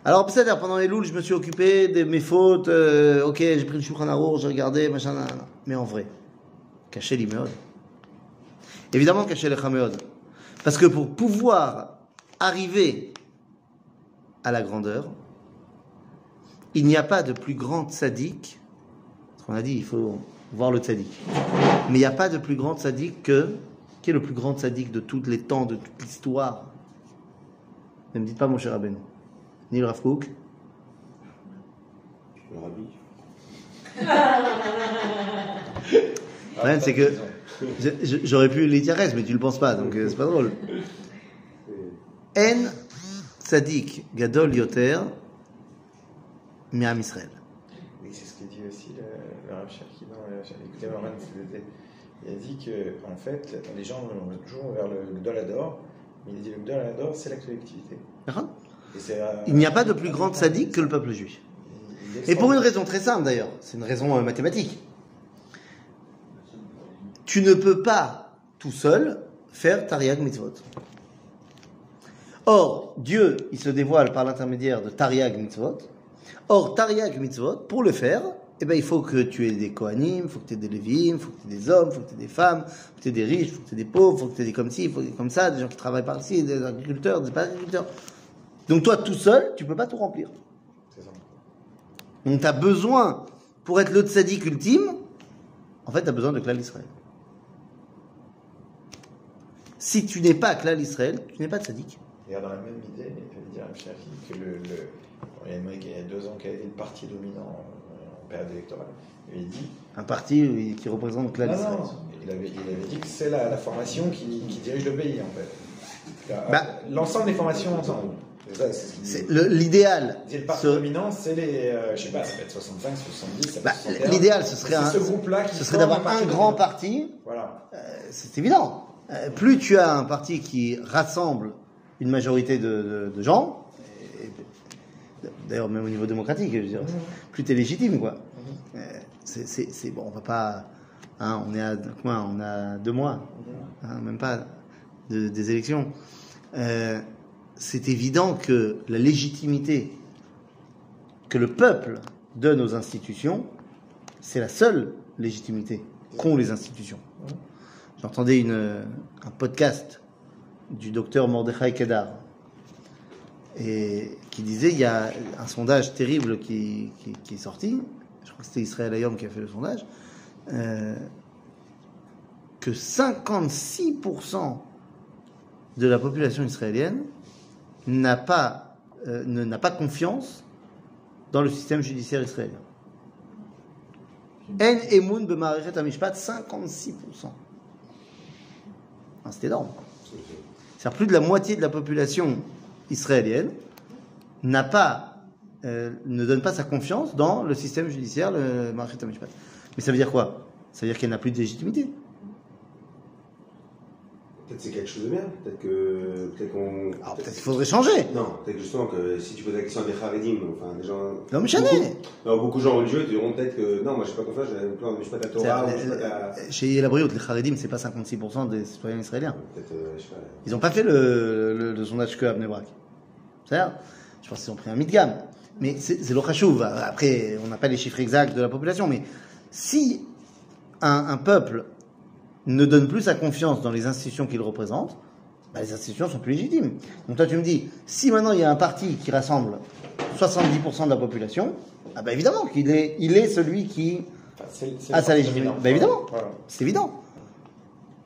Alors, c'est-à-dire, pendant les louls, je me suis occupé de mes fautes, euh, ok, j'ai pris le Shulchan Arour, j'ai regardé, machin, nanana. Mais en vrai, cacher l'iméode. Évidemment, cacher les chaméodes. Parce que pour pouvoir arriver à la grandeur, il n'y a pas de plus grand tzaddik. Parce qu'on a dit, il faut voir le tzaddik. Mais il n'y a pas de plus grand tzaddik que. Qui est le plus grand tzaddik de tous les temps, de toute l'histoire Ne me dites pas mon cher Aben. Ni le Rav Kook. Le rabbi. Le problème, c'est que j'aurais pu l'Itiares, mais tu le penses pas, donc euh, c'est pas drôle. En tzaddik gadol yoter mi'am Israël. c'est ce qu'il dit aussi le, le Rav Cherki dans. Il a dit que en fait, les gens vont toujours vers le, le Dolador, mais il dit le Dolador, c'est la collectivité. Il n'y a pas de plus grande sadique que le peuple juif. Et pour une raison très simple d'ailleurs, c'est une raison euh, mathématique. Tu ne peux pas tout seul faire Tariag Mitzvot. Or, Dieu, il se dévoile par l'intermédiaire de Tariag Mitzvot. Or, Tariag Mitzvot, pour le faire, eh ben, il faut que tu aies des Kohanim, il faut que tu aies des Lévim, il faut que tu aies des hommes, il faut que tu aies des femmes, il faut que tu aies des riches, il faut que tu aies des pauvres, il faut que tu aies des comme ci, il faut que tu aies comme ça, des gens qui travaillent par ici, des agriculteurs, des pas agriculteurs. Donc toi, tout seul, tu peux pas tout remplir. Ça. Donc tu as besoin, pour être le tzaddik ultime, en fait, tu as besoin de Klal Israël. Si tu n'es pas Klal Israël, tu n'es pas tzaddik. Et dans la même idée, il avait dit à que le, le, il y a un mec il y a deux ans qui a été le parti dominant en période électorale. Il dit Un parti qui représente Klal Israël. non, il avait, il avait dit que c'est la, la formation qui, qui dirige le pays, en fait. Bah. L'ensemble des formations ensemble. Le- l'idéal. Le parti ce- dominant, c'est les, euh, je sais pas, ça peut être 65, 70, ça peut bah, être 61. L'idéal, ce serait, un, ce groupe-là qui ce serait d'avoir un grand parti. Voilà. Euh, C'est évident. Euh, Plus tu as un parti qui rassemble une majorité de, de- de gens, d'ailleurs même au niveau démocratique, je veux dire, plus tu es légitime, quoi. Euh, c'est- bon, on va pas. hein, on est à quoi On a deux mois, hein, même pas de- des élections. Euh, c'est évident que la légitimité que le peuple donne aux institutions, c'est la seule légitimité qu'ont les institutions. J'entendais une, un podcast du docteur Mordechai Kedar et qui disait il y a un sondage terrible qui, qui- qui est sorti, je crois que c'était Israël Ayom qui a fait le sondage, euh, que 56% de la population israélienne n'a pas, euh, n'a pas confiance dans le système judiciaire israélien. En emun b'ma'arechet hamishpat, 56%. Ah, C'est énorme. C'est-à-dire plus de la moitié de la population israélienne n'a pas, euh, ne donne pas sa confiance dans le système judiciaire, le Ma'arechet hamishpat. Mais ça veut dire quoi? Ça veut dire qu'elle n'a plus de légitimité. Peut-être c'est quelque chose de bien. Peut-être que. Peut-être qu'on. Alors peut-être qu'il faudrait changer. Non, peut-être justement que si tu poses la question à des Haredim, enfin des gens. Non, mais jamais. Beaucoup, non, beaucoup de gens religieux te diront peut-être que non, moi je sais pas confiance, je suis pas ta Torah, ou je suis pas ta. Chez la Brioute, les Haredim, c'est pas 56% des citoyens israéliens. Peut-être, euh, je sais pas. Ils n'ont pas fait le, le, le sondage que à Bnebrak. C'est-à-dire, je pense qu'ils ont pris un mid-gamme. Mais c'est c'est le chachouv. Après, on n'a pas les chiffres exacts de la population. Mais si un, un peuple ne donne plus sa confiance dans les institutions qu'il représente, bah, les institutions sont plus légitimes. Donc toi, tu me dis, si maintenant il y a un parti qui rassemble 70% de la population, ah bah évidemment qu'il est, il est celui qui Enfin, c'est- c'est Ah, le ça parti légitime. dominant. Bah, évidemment. Voilà. C'est évident.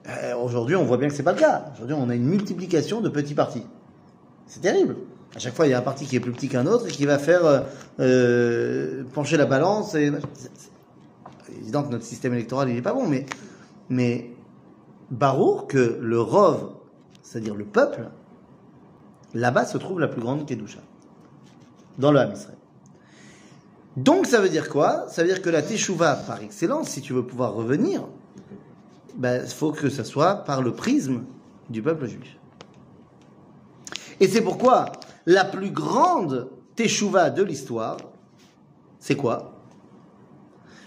Euh, Aujourd'hui, on voit bien que c'est pas le cas. Aujourd'hui, on a une multiplication de petits partis. C'est terrible. À chaque fois, il y a un parti qui est plus petit qu'un autre et qui va faire euh, euh, pencher la balance. Et... C'est évident que notre système électoral, il n'est pas bon, mais, mais Barour que le Rov, c'est-à-dire le peuple, là-bas se trouve la plus grande Kedusha, dans le Ham. Donc ça veut dire quoi? Ça veut dire que la Teshuvah, par excellence, si tu veux pouvoir revenir, ben, il faut que ça soit par le prisme du peuple juif. Et c'est pourquoi la plus grande Teshuvah de l'histoire, c'est quoi?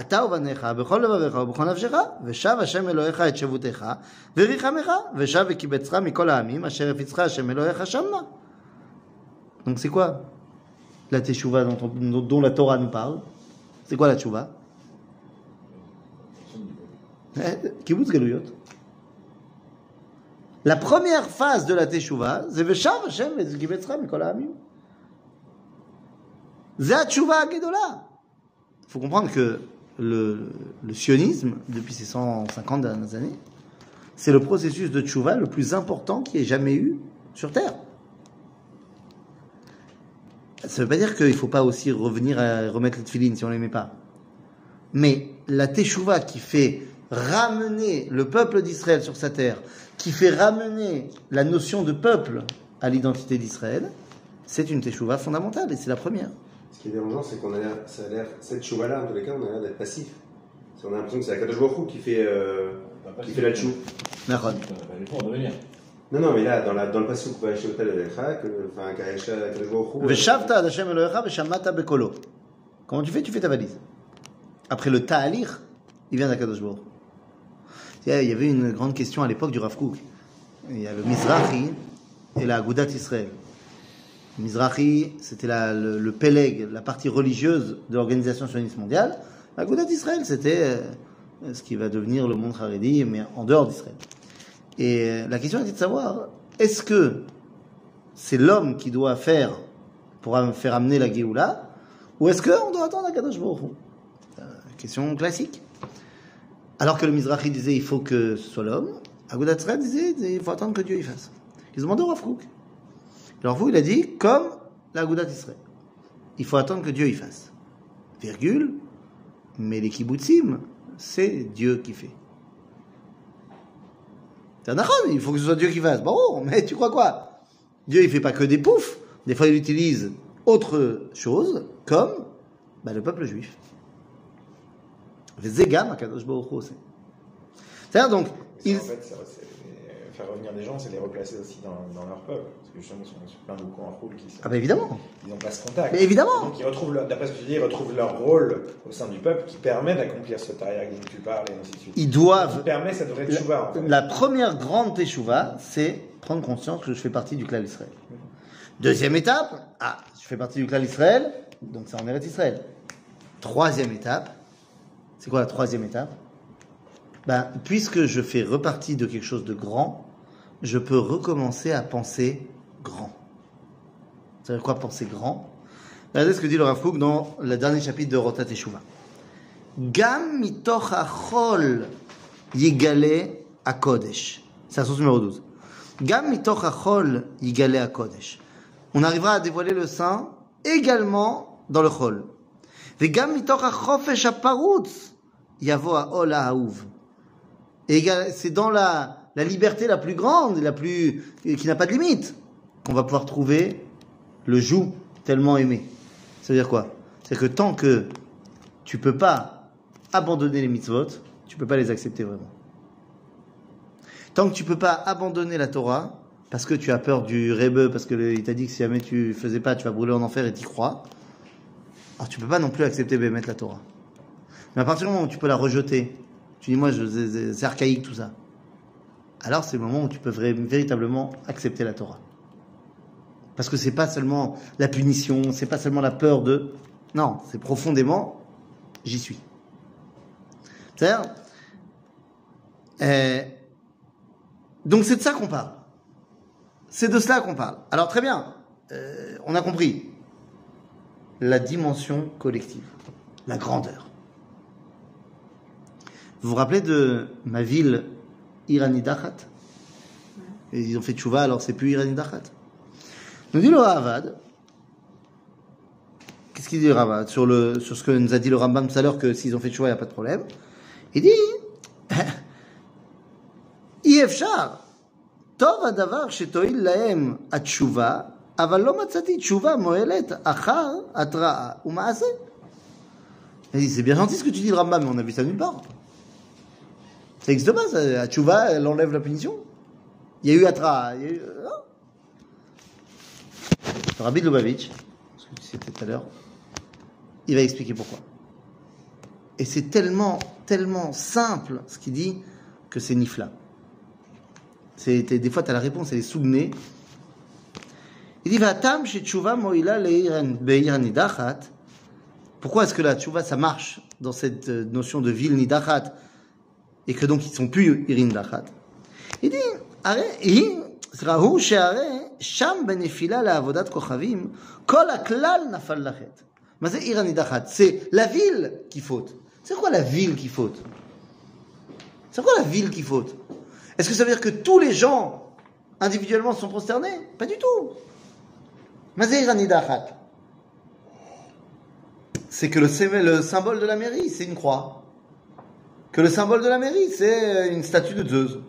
אתה ובניך, בכל לבביך ובכל נפשך, ושב השם אלוהיך את שבותך, וריחמך, ושב וקיבצך מכל העמים, אשר הפיצך השם אלוהיך שמה. Donc c'est quoi la teshuva dont, on- dont la Torah nous parle C'est quoi la teshuva Eh, Kibbutz Galuyot. La première phase de la teshuva, c'est Veshav Hashem וזקיבצך מכל העמים. זה התשובה הגדולה. Il faut comprendre que le, sionisme depuis ces 150 dernières années, c'est le processus de tchouva le plus important qui ait jamais eu sur Terre. Ça ne veut pas dire qu'il ne faut pas aussi revenir à remettre les tefilines si on ne l'aimait pas. Mais la teshuva qui fait ramener le peuple d'Israël sur sa terre, qui fait ramener la notion de peuple à l'identité d'Israël, c'est une teshuva fondamentale et c'est la première. Ce qui est dérangeant, c'est qu'on a l'air, ça a l'air, cette chouva-là, en tous les cas, on a l'air d'être passif. C'est- On a l'impression que c'est la Kadosh Baruch qui fait, euh, qui fait la tchou. Non, non, mais là, dans, la, dans le passage, va acheter Alecha, que, enfin, Kadosh Baruch Hu. Veshavta ad Hashem Elohecha veshamata bekolo. Comment tu fais? Tu fais ta valise. Après le ta'alir, il vient d'Akadosh Baruch. Il y a- il y avait une grande question à l'époque du Rav Kook. Il y a le Mizrahi et la Agudat Israël. Mizrahi, c'était la- le, le Peleg, la partie religieuse de l'organisation sioniste mondiale. L'Agudat Israël, c'était euh, ce qui va devenir le monde Haredi, mais en dehors d'Israël. Et euh, la question était de savoir, est-ce que c'est l'homme qui doit faire pour faire amener la Géoula, ou est-ce qu'on doit attendre Akadosh Baruch Euh, Question classique. Alors que le Mizrahi disait il faut que ce soit l'homme, Agudat Israël disait il faut attendre que Dieu y fasse. Ils ont demandé au Rav. Alors vous, il a dit comme l'Agudat Israël. Il faut attendre que Dieu y fasse. Virgule, mais les kibbutzim, c'est Dieu qui fait. Il faut que ce soit Dieu qui fasse. Bon, mais tu crois quoi? Dieu, il fait pas que des poufs. Des fois, il utilise autre chose, comme bah, le peuple juif. C'est-à-dire donc, il- En fait, faire revenir des gens, c'est les replacer aussi dans, dans leur peuple. Parce que justement, ils sont plein beaucoup en roule qui sont- ah bah évidemment, ils n'ont pas ce contact. Mais évidemment. Donc ils retrouvent, d'après ce que tu dis, ils retrouvent leur rôle au sein du peuple qui permet d'accomplir ce tariq dont tu parles et ainsi de suite. ils Qui doivent. permet cette vraie tchouva, en fait. la première grande teshuva, c'est prendre conscience que je fais partie du clan Israël. Deuxième étape, ah, je fais partie du clan Israël, donc c'est en Eretz Israël. Troisième étape, c'est quoi la troisième étape? Ben, Puisque je fais repartie de quelque chose de grand, je peux recommencer à penser grand. Ça veut dire quoi penser grand? Regardez ce que dit le Rav Kook dans le dernier chapitre de Rotat Teshuva. Gam mitoch achol yigale akodesh. C'est la source numéro 12. Gam mitoch achol yigale akodesh. On arrivera à dévoiler le sein également dans le chol. Vegam mitoch achofesh aparutz yavo haol égal- c'est dans la, la liberté la plus grande, la plus, qui n'a pas de limite, qu'on va pouvoir trouver le joug tellement aimé. Ça veut dire quoi? C'est que tant que tu peux pas abandonner les mitzvot, tu peux pas les accepter vraiment. Tant que tu peux pas abandonner la Torah, parce que tu as peur du rebeu, parce que le- il t'a dit que si jamais tu faisais pas, tu vas brûler en enfer et t'y crois, alors tu peux pas non plus accepter mettre la Torah. Mais à partir du moment où tu peux la rejeter, tu dis moi c'est archaïque tout ça, alors c'est le moment où tu peux véritablement accepter la Torah. Parce que c'est pas seulement la punition, c'est pas seulement la peur de. Non, c'est profondément j'y suis. C'est-à-dire. euh, donc c'est de ça qu'on parle. C'est de cela qu'on parle. Alors très bien, euh, on a compris la dimension collective, la grandeur. Vous vous rappelez de ma ville Iranidachat Et Ils ont fait tchouva, alors c'est plus Iranidachat. Nous dit le Ravad, qu'est-ce qu'il dit le Ravad sur, le, sur ce que nous a dit le Rambam tout à l'heure, que s'ils ont fait tchouva, il n'y a pas de problème. Il dit אי אפשר. טוב הדבר שתועיל להם התשובה, אבל לא מצאתי תשובה מועלת אחר התראה ומעשה. Il dit, C'est bien gentil ce que tu dis, le Rambam, mais on a vu ça nulle part. Ça n'existe pas, ça. La tchouva, elle enlève la punition. Il y a eu Atra. Il y a eu... non. Le Rabbi Lubavitch, ce que tu tout à l'heure, il va expliquer pourquoi. Et c'est tellement, tellement simple ce qu'il dit que c'est nifla. C'est, des fois, tu as la réponse, elle est sous le nez. Il dit. Pourquoi est-ce que la tchouva, ça marche dans cette euh, notion de ville nidachat et que donc ils sont plus irin dachat Il dit, הרי היא, ראו שהרי שם בנפילה לעבודת כוכבים, כל הכלל נפל לחטא. מה זה עיר הנידחת? C'est la ville qui faute. C'est quoi la ville qui faute C'est quoi la ville qui faute Est-ce que ça veut dire que tous les gens individuellement sont prosternés Pas du tout. Mazir Anidachat. C'est que le, sé- le symbole de la mairie, c'est une croix. que le symbole de la mairie, c'est euh, une statue de Zeus.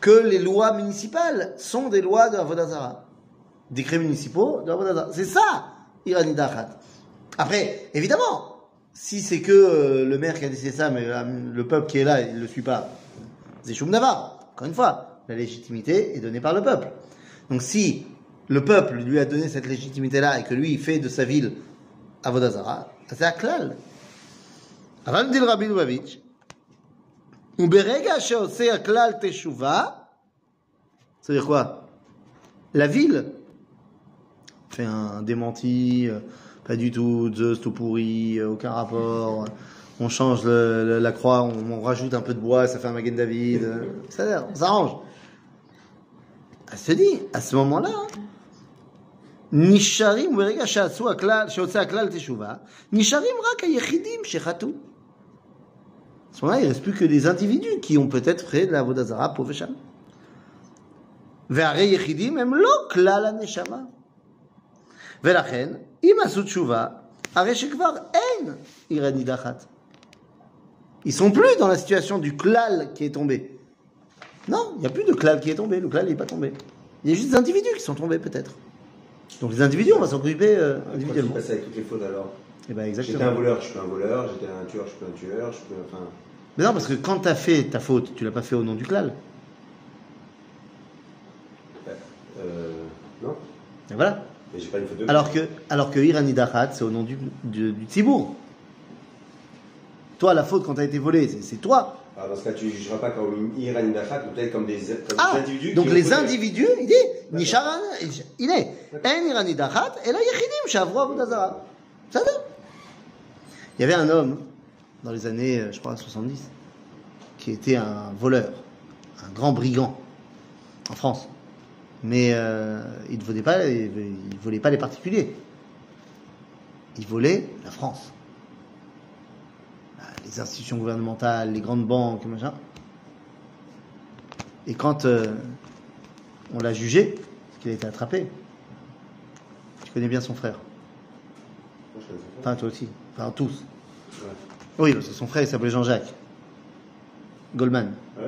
Que les lois municipales sont des lois de Avodazara. Décrets municipaux de Avodazara. C'est ça, Irani Dachat. Après, évidemment, si c'est que euh, le maire qui a décidé ça, mais euh, le peuple qui est là, il ne le suit pas, c'est Encore une fois, la légitimité est donnée par le peuple. Donc si le peuple lui a donné cette légitimité-là et que lui, il fait de sa ville Avodazara, c'est à Klal. Avant de וברגע שעושה הכלל תשובה, ça veut dire quoi La ville fait un démenti, euh, pas du tout, Zeus tout pourri, euh, aucun rapport, on change le- le- la croix, on, on rajoute un peu de bois, ça fait un Magen David, euh, ça a l'air, on s'arrange. Elle se dit, à ce moment-là, נשארים, ברגע שעשו הכלל, שהוצא הכלל תשובה, נשארים רק היחידים שחטאו. À ce moment-là, il ne reste plus que des individus qui ont peut-être fait de la Vodazara pour ושם. והרי יחידים הם לא כלל הנשמה. ולכן, אם עשו תשובה, הרי שכבר אין עיר הנידחת. Ils sont plus dans la situation du klal qui est tombé. Non, il n'y a plus de klal qui est tombé. Le klal n'est pas tombé. Il y a juste des individus qui sont tombés peut-être. Donc les individus, on va s'en occuper euh, Quand tu individuellement. passes avec toutes les fautes alors Et ben J'étais un voleur, je suis un voleur. J'étais un tueur, je suis un tueur. Je peux, enfin, Mais non, parce que quand tu as fait ta faute, tu l'as pas fait au nom du klal. euh, non. Et voilà. Mais j'ai pas une faute de. Alors que, alors que Irani Dachat, c'est au nom du, du, du Tzibour. Toi, la faute quand tu as été volé, c'est- toi. Alors dans ce cas, tu ne jugeras pas comme une Iran Dachat, mais peut-être comme des, comme Ah, des individus. donc les individus, il dit, Nisharan, il est, En Irani Dachat, et là, Yechidim, Shavro Avodazara. Ça va Il y avait un homme, dans les années, euh, je crois, 70, qui était un voleur, un grand brigand, en France. Mais euh, il ne volait pas, il il volait pas les particuliers. Il volait la France. Ah, Les institutions gouvernementales, les grandes banques, machin. Et quand euh, on l'a jugé, parce qu'il a été attrapé, tu connais bien son frère. Enfin, toi aussi. Enfin, tous. Ouais. Oui, parce que son frère, il s'appelait Jean-Jacques. Goldman. Ouais.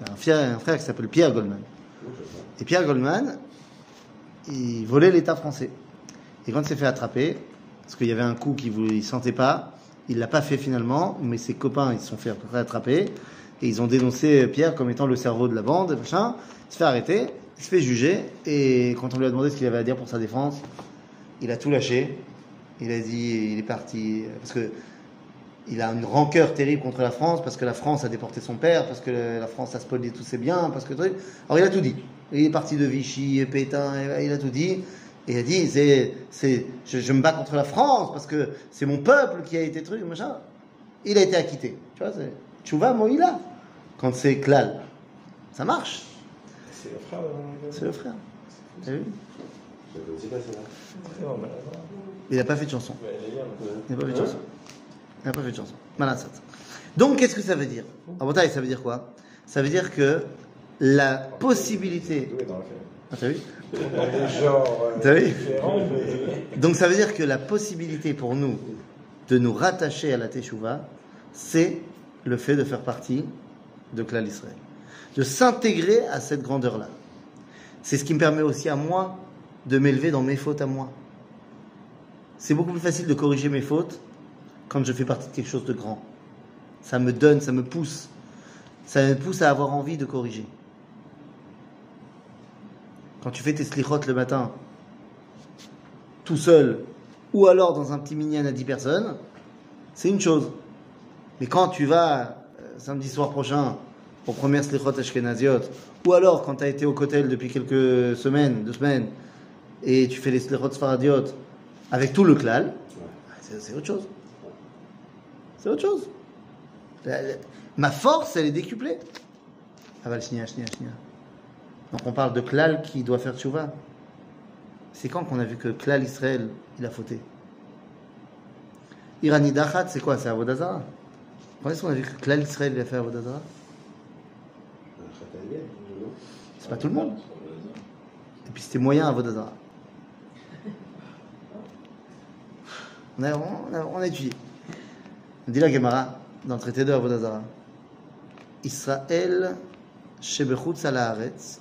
Il a un, frère, un frère qui s'appelle Pierre Goldman. Et Pierre Goldman, il volait l'État français. Et quand il s'est fait attraper, parce qu'il y avait un coup qu'il ne sentait pas, il l'a pas fait finalement, mais ses copains, ils se sont fait attraper, et ils ont dénoncé Pierre comme étant le cerveau de la bande, machin. Il se fait arrêter, il se fait juger, et quand on lui a demandé ce qu'il avait à dire pour sa défense, il a tout lâché. Il a dit, il est parti, parce que il a une rancœur terrible contre la France, parce que la France a déporté son père, parce que la France a spolié tous ses biens, parce que... Alors il a tout dit. Il est parti de Vichy, et Pétain, et il a tout dit. Et il a dit, c'est, c'est, je, je me bats contre la France, parce que c'est mon peuple qui a été truc, machin. Il a été acquitté. Tu vois, c'est... Tchouva Moïla. Quand c'est Klal. Ça marche. C'est le frère C'est le frère. T'as vu? Il n'a pas fait de chanson. Il n'a pas fait de chanson. Il n'a pas fait de chanson. Malassat. Donc, qu'est-ce que ça veut dire? En bataille, ça veut dire quoi? Ça veut dire que la possibilité. Ah, t'as vu? Euh, T'as vu? Donc, ça veut dire que la possibilité pour nous de nous rattacher à la Teshuvah, c'est le fait de faire partie de Klal Israël. De s'intégrer à cette grandeur-là. C'est ce qui me permet aussi à moi de m'élever dans mes fautes à moi. C'est beaucoup plus facile de corriger mes fautes quand je fais partie de quelque chose de grand. Ça me donne, ça me pousse. Ça me pousse à avoir envie de corriger. Quand tu fais tes slichot le matin, tout seul, ou alors dans un petit minyan à 10 personnes, c'est une chose. Mais quand tu vas euh, samedi soir prochain au premier slichot ashkenaziot, ou alors quand tu as été au kotel depuis quelques semaines, deux semaines, et tu fais les slichot sfaradiot avec tout le klal, c'est c'est autre chose. C'est autre chose. La- la- ma force, elle est décuplée. Ah bah, shnia, shnia, shnia. Donc on parle de klal qui doit faire tchouva. C'est quand qu'on a vu que klal Israël, il a fauté? Irani Dachat, c'est quoi? C'est Avodazara. Quand est-ce qu'on a vu que Klal Israël il a fait Avodazara C'est pas tout le monde. Et puis c'était moyen Avodazara. On a, on, a, on a étudié. On dit la Gemara dans le traité de Avodazara. Israël, Shebechutz al haaretz,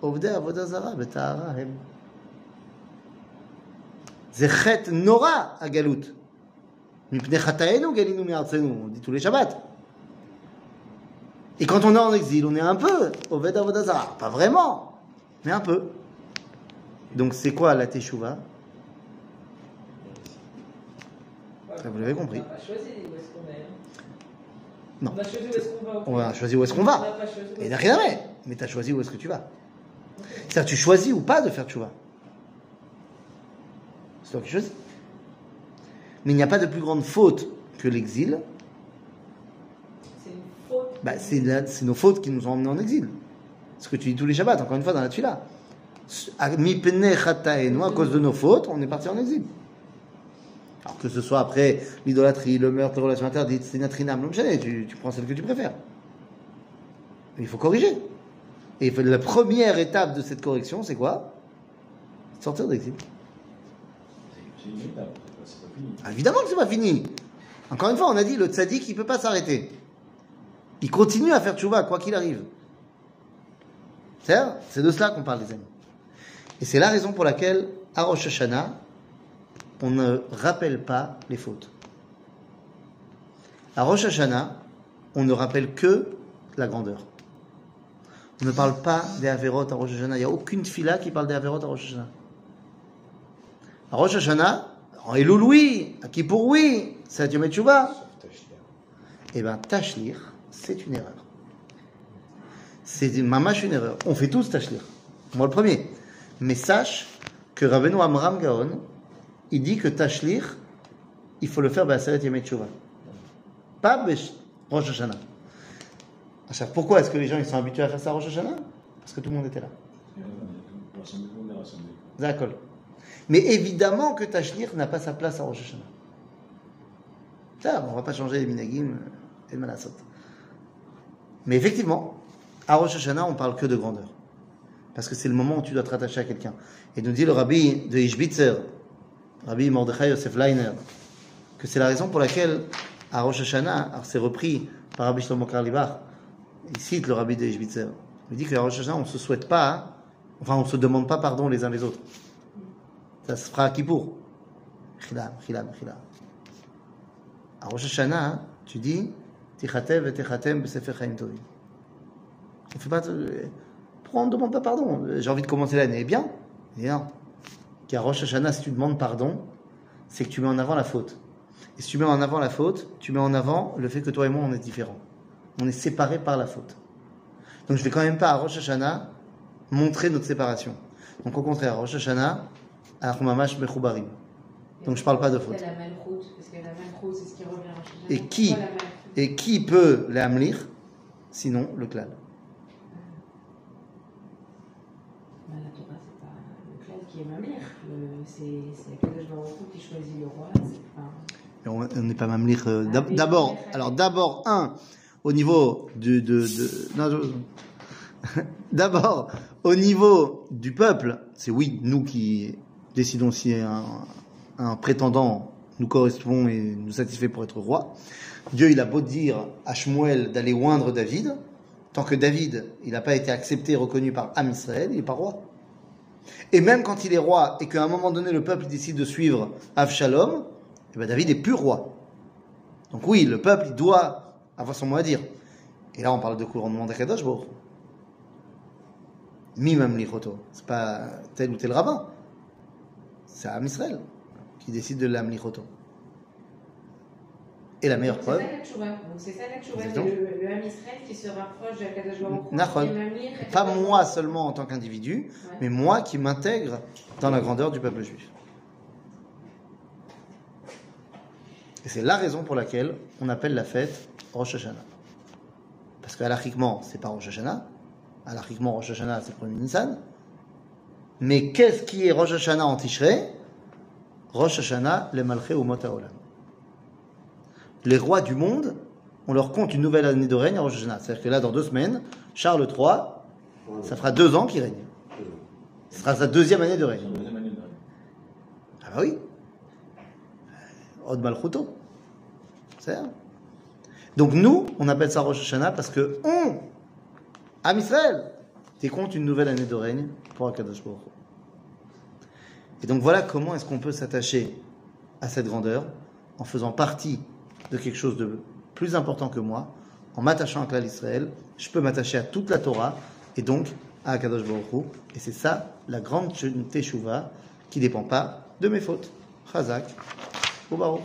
עובדי עבודה זרה בטהרה הם. זה חטא נורא, הגלות. מפני חטאינו גלינו מארצנו, on dit tous les Shabbats. Et quand on est en exil, on est un peu Oved Avodah Zarah. Pas vraiment, mais un peu. Donc c'est quoi la Teshuvah Vous l'avez compris. On pas choisi où est-ce qu'on est. hein? Non. On a choisi où est-ce qu'on va. On a choisi où est-ce qu'on va. Et est-ce n'a rien à. Mais tu as choisi où est-ce que tu vas. C'est-à-dire tu choisis ou pas de faire Teshuvah. C'est toi qui choisis. Mais il n'y a pas de plus grande faute que l'exil. C'est une faute. Bah, c'est nos fautes qui nous ont emmenés en exil. Ce que tu dis tous les Shabbats, encore une fois dans la Tfila. À cause de nos fautes, on est parti en exil. Alors que ce soit après l'idolâtrie, le meurtre, les relations interdites, c'est natrinam, non tu, tu prends celle que tu préfères. Mais il faut corriger. Et la première étape de cette correction, c'est quoi? Sortir d'exil. C'est une étape, c'est pas- fini. Ah, Évidemment que c'est pas fini. Encore une fois, on a dit le tzaddik, il peut pas s'arrêter. Il continue à faire tchouva, quoi qu'il arrive. C'est C'est de cela qu'on parle, les amis. Et c'est la raison pour laquelle, à Rosh Hashanah, on ne rappelle pas les fautes. À Rosh Hashanah, on ne rappelle que la grandeur. On ne parle pas des Averot à Rosh Hashanah. Il n'y a aucune fila qui parle des Averot à Rosh Hashanah. À Rosh Hashanah, en Elul, oui, à Kippour, oui, c'est Yom Teshuvah. Eh bien, Tashlir, c'est une erreur. C'est mamash une erreur. On fait tous Tashlir. Moi le premier. Mais sache que Rabbeinu Amram Gaon, il dit que Tashlir, il faut le faire B'aseret Yom Teshuvah. Pas Rosh Hashanah. Pourquoi est-ce que les gens ils sont habitués à faire ça à Rosh Hashanah? Parce que tout le monde était là. D'accord. Mais évidemment que Tashlir n'a pas sa place à Rosh Hashanah. On va pas changer les minagim et le malasot. Mais effectivement, à Rosh Hashanah, on parle que de grandeur. Parce que c'est le moment où tu dois te rattacher à quelqu'un. Et nous dit le rabbi de Ishbitzer, rabbi Mordechai Yosef Leiner, que c'est la raison pour laquelle à Rosh Hashanah, c'est repris par Rabbi Shlomo Karlibach, il cite le rabbi de Ishbitzer. Il dit qu'à Rosh Hashanah, on ne se souhaite pas, enfin on ne se demande pas pardon les uns les autres. Ça se fera à Kippour. Chilam, chilam, chilam. À Rosh Hashanah, tu dis Tichatev et Tichatem b'sefer chaim. On ne demande pas pardon? J'ai envie de commencer l'année. Bien, eh bien. Qu'à Rosh Hashanah, si tu demandes pardon, c'est que tu mets en avant la faute. Et si tu mets en avant la faute, tu mets en avant le fait que toi et moi, on est différents. On est séparés par la faute. Donc je vais quand même pas à Rosh Hashanah montrer notre séparation. Donc au contraire, à Rosh Hashanah, alors mamash mechoubarim. Donc je parle pas de faute. Et qui Et qui peut les amlir Sinon le clan. Bah, La Torah, c'est pas le clan qui est C'est choisit le roi. pas- Et on n'est pas mamlir. euh, Ah, d'abord, alors d'abord un au niveau du de, de- [LAUGHS] d'abord au niveau du peuple, c'est oui nous qui décidons si un, un prétendant nous correspond et nous satisfait pour être roi. Dieu il a beau dire à Shmuel d'aller oindre David, tant que David il n'a pas été accepté et reconnu par Am Israël, il n'est pas roi. Et même quand il est roi et qu'à un moment donné le peuple décide de suivre Avshalom, eh ben David est plus roi. Donc oui, le peuple doit avoir son mot à dire. Et là on parle de couronnement d'Akadosh Baruch. Mimam lichoto. C'est pas tel ou tel rabbin. C'est Am Israël qui décide de l'Am lichoto. Et la meilleure preuve, c'est ça la le, le Ham Israël qui se rapproche de pas moi seulement en tant qu'individu, Ouais. mais moi qui m'intègre dans la grandeur du peuple juif. Et c'est la raison pour laquelle on appelle la fête Rosh Hashanah. Parce qu'alachiquement, c'est pas Rosh Hashanah. Alachiquement, Rosh Hashanah, c'est le premier Nissan. Mais qu'est-ce qui est Rosh Hashanah en Tishrei? Rosh Hashanah, le Malché ou Mot Haolam. Les rois du monde, on leur compte une nouvelle année de règne à Rosh Hashanah. C'est-à-dire que là, dans deux semaines, Charles III, ça fera deux ans qu'il règne. Ce sera sa deuxième année de règne. Ah bah oui. Od Malchuto. C'est ça. Donc nous, on appelle ça Rosh Hashanah parce que on, Am Israël, décompte une nouvelle année de règne pour Akadosh Baruch. Et donc voilà comment est-ce qu'on peut s'attacher à cette grandeur en faisant partie de quelque chose de plus important que moi, en m'attachant à Klal Israël, je peux m'attacher à toute la Torah et donc à Akadosh Baruch. Et c'est ça la grande teshuva qui dépend pas de mes fautes. Chazak Baruch.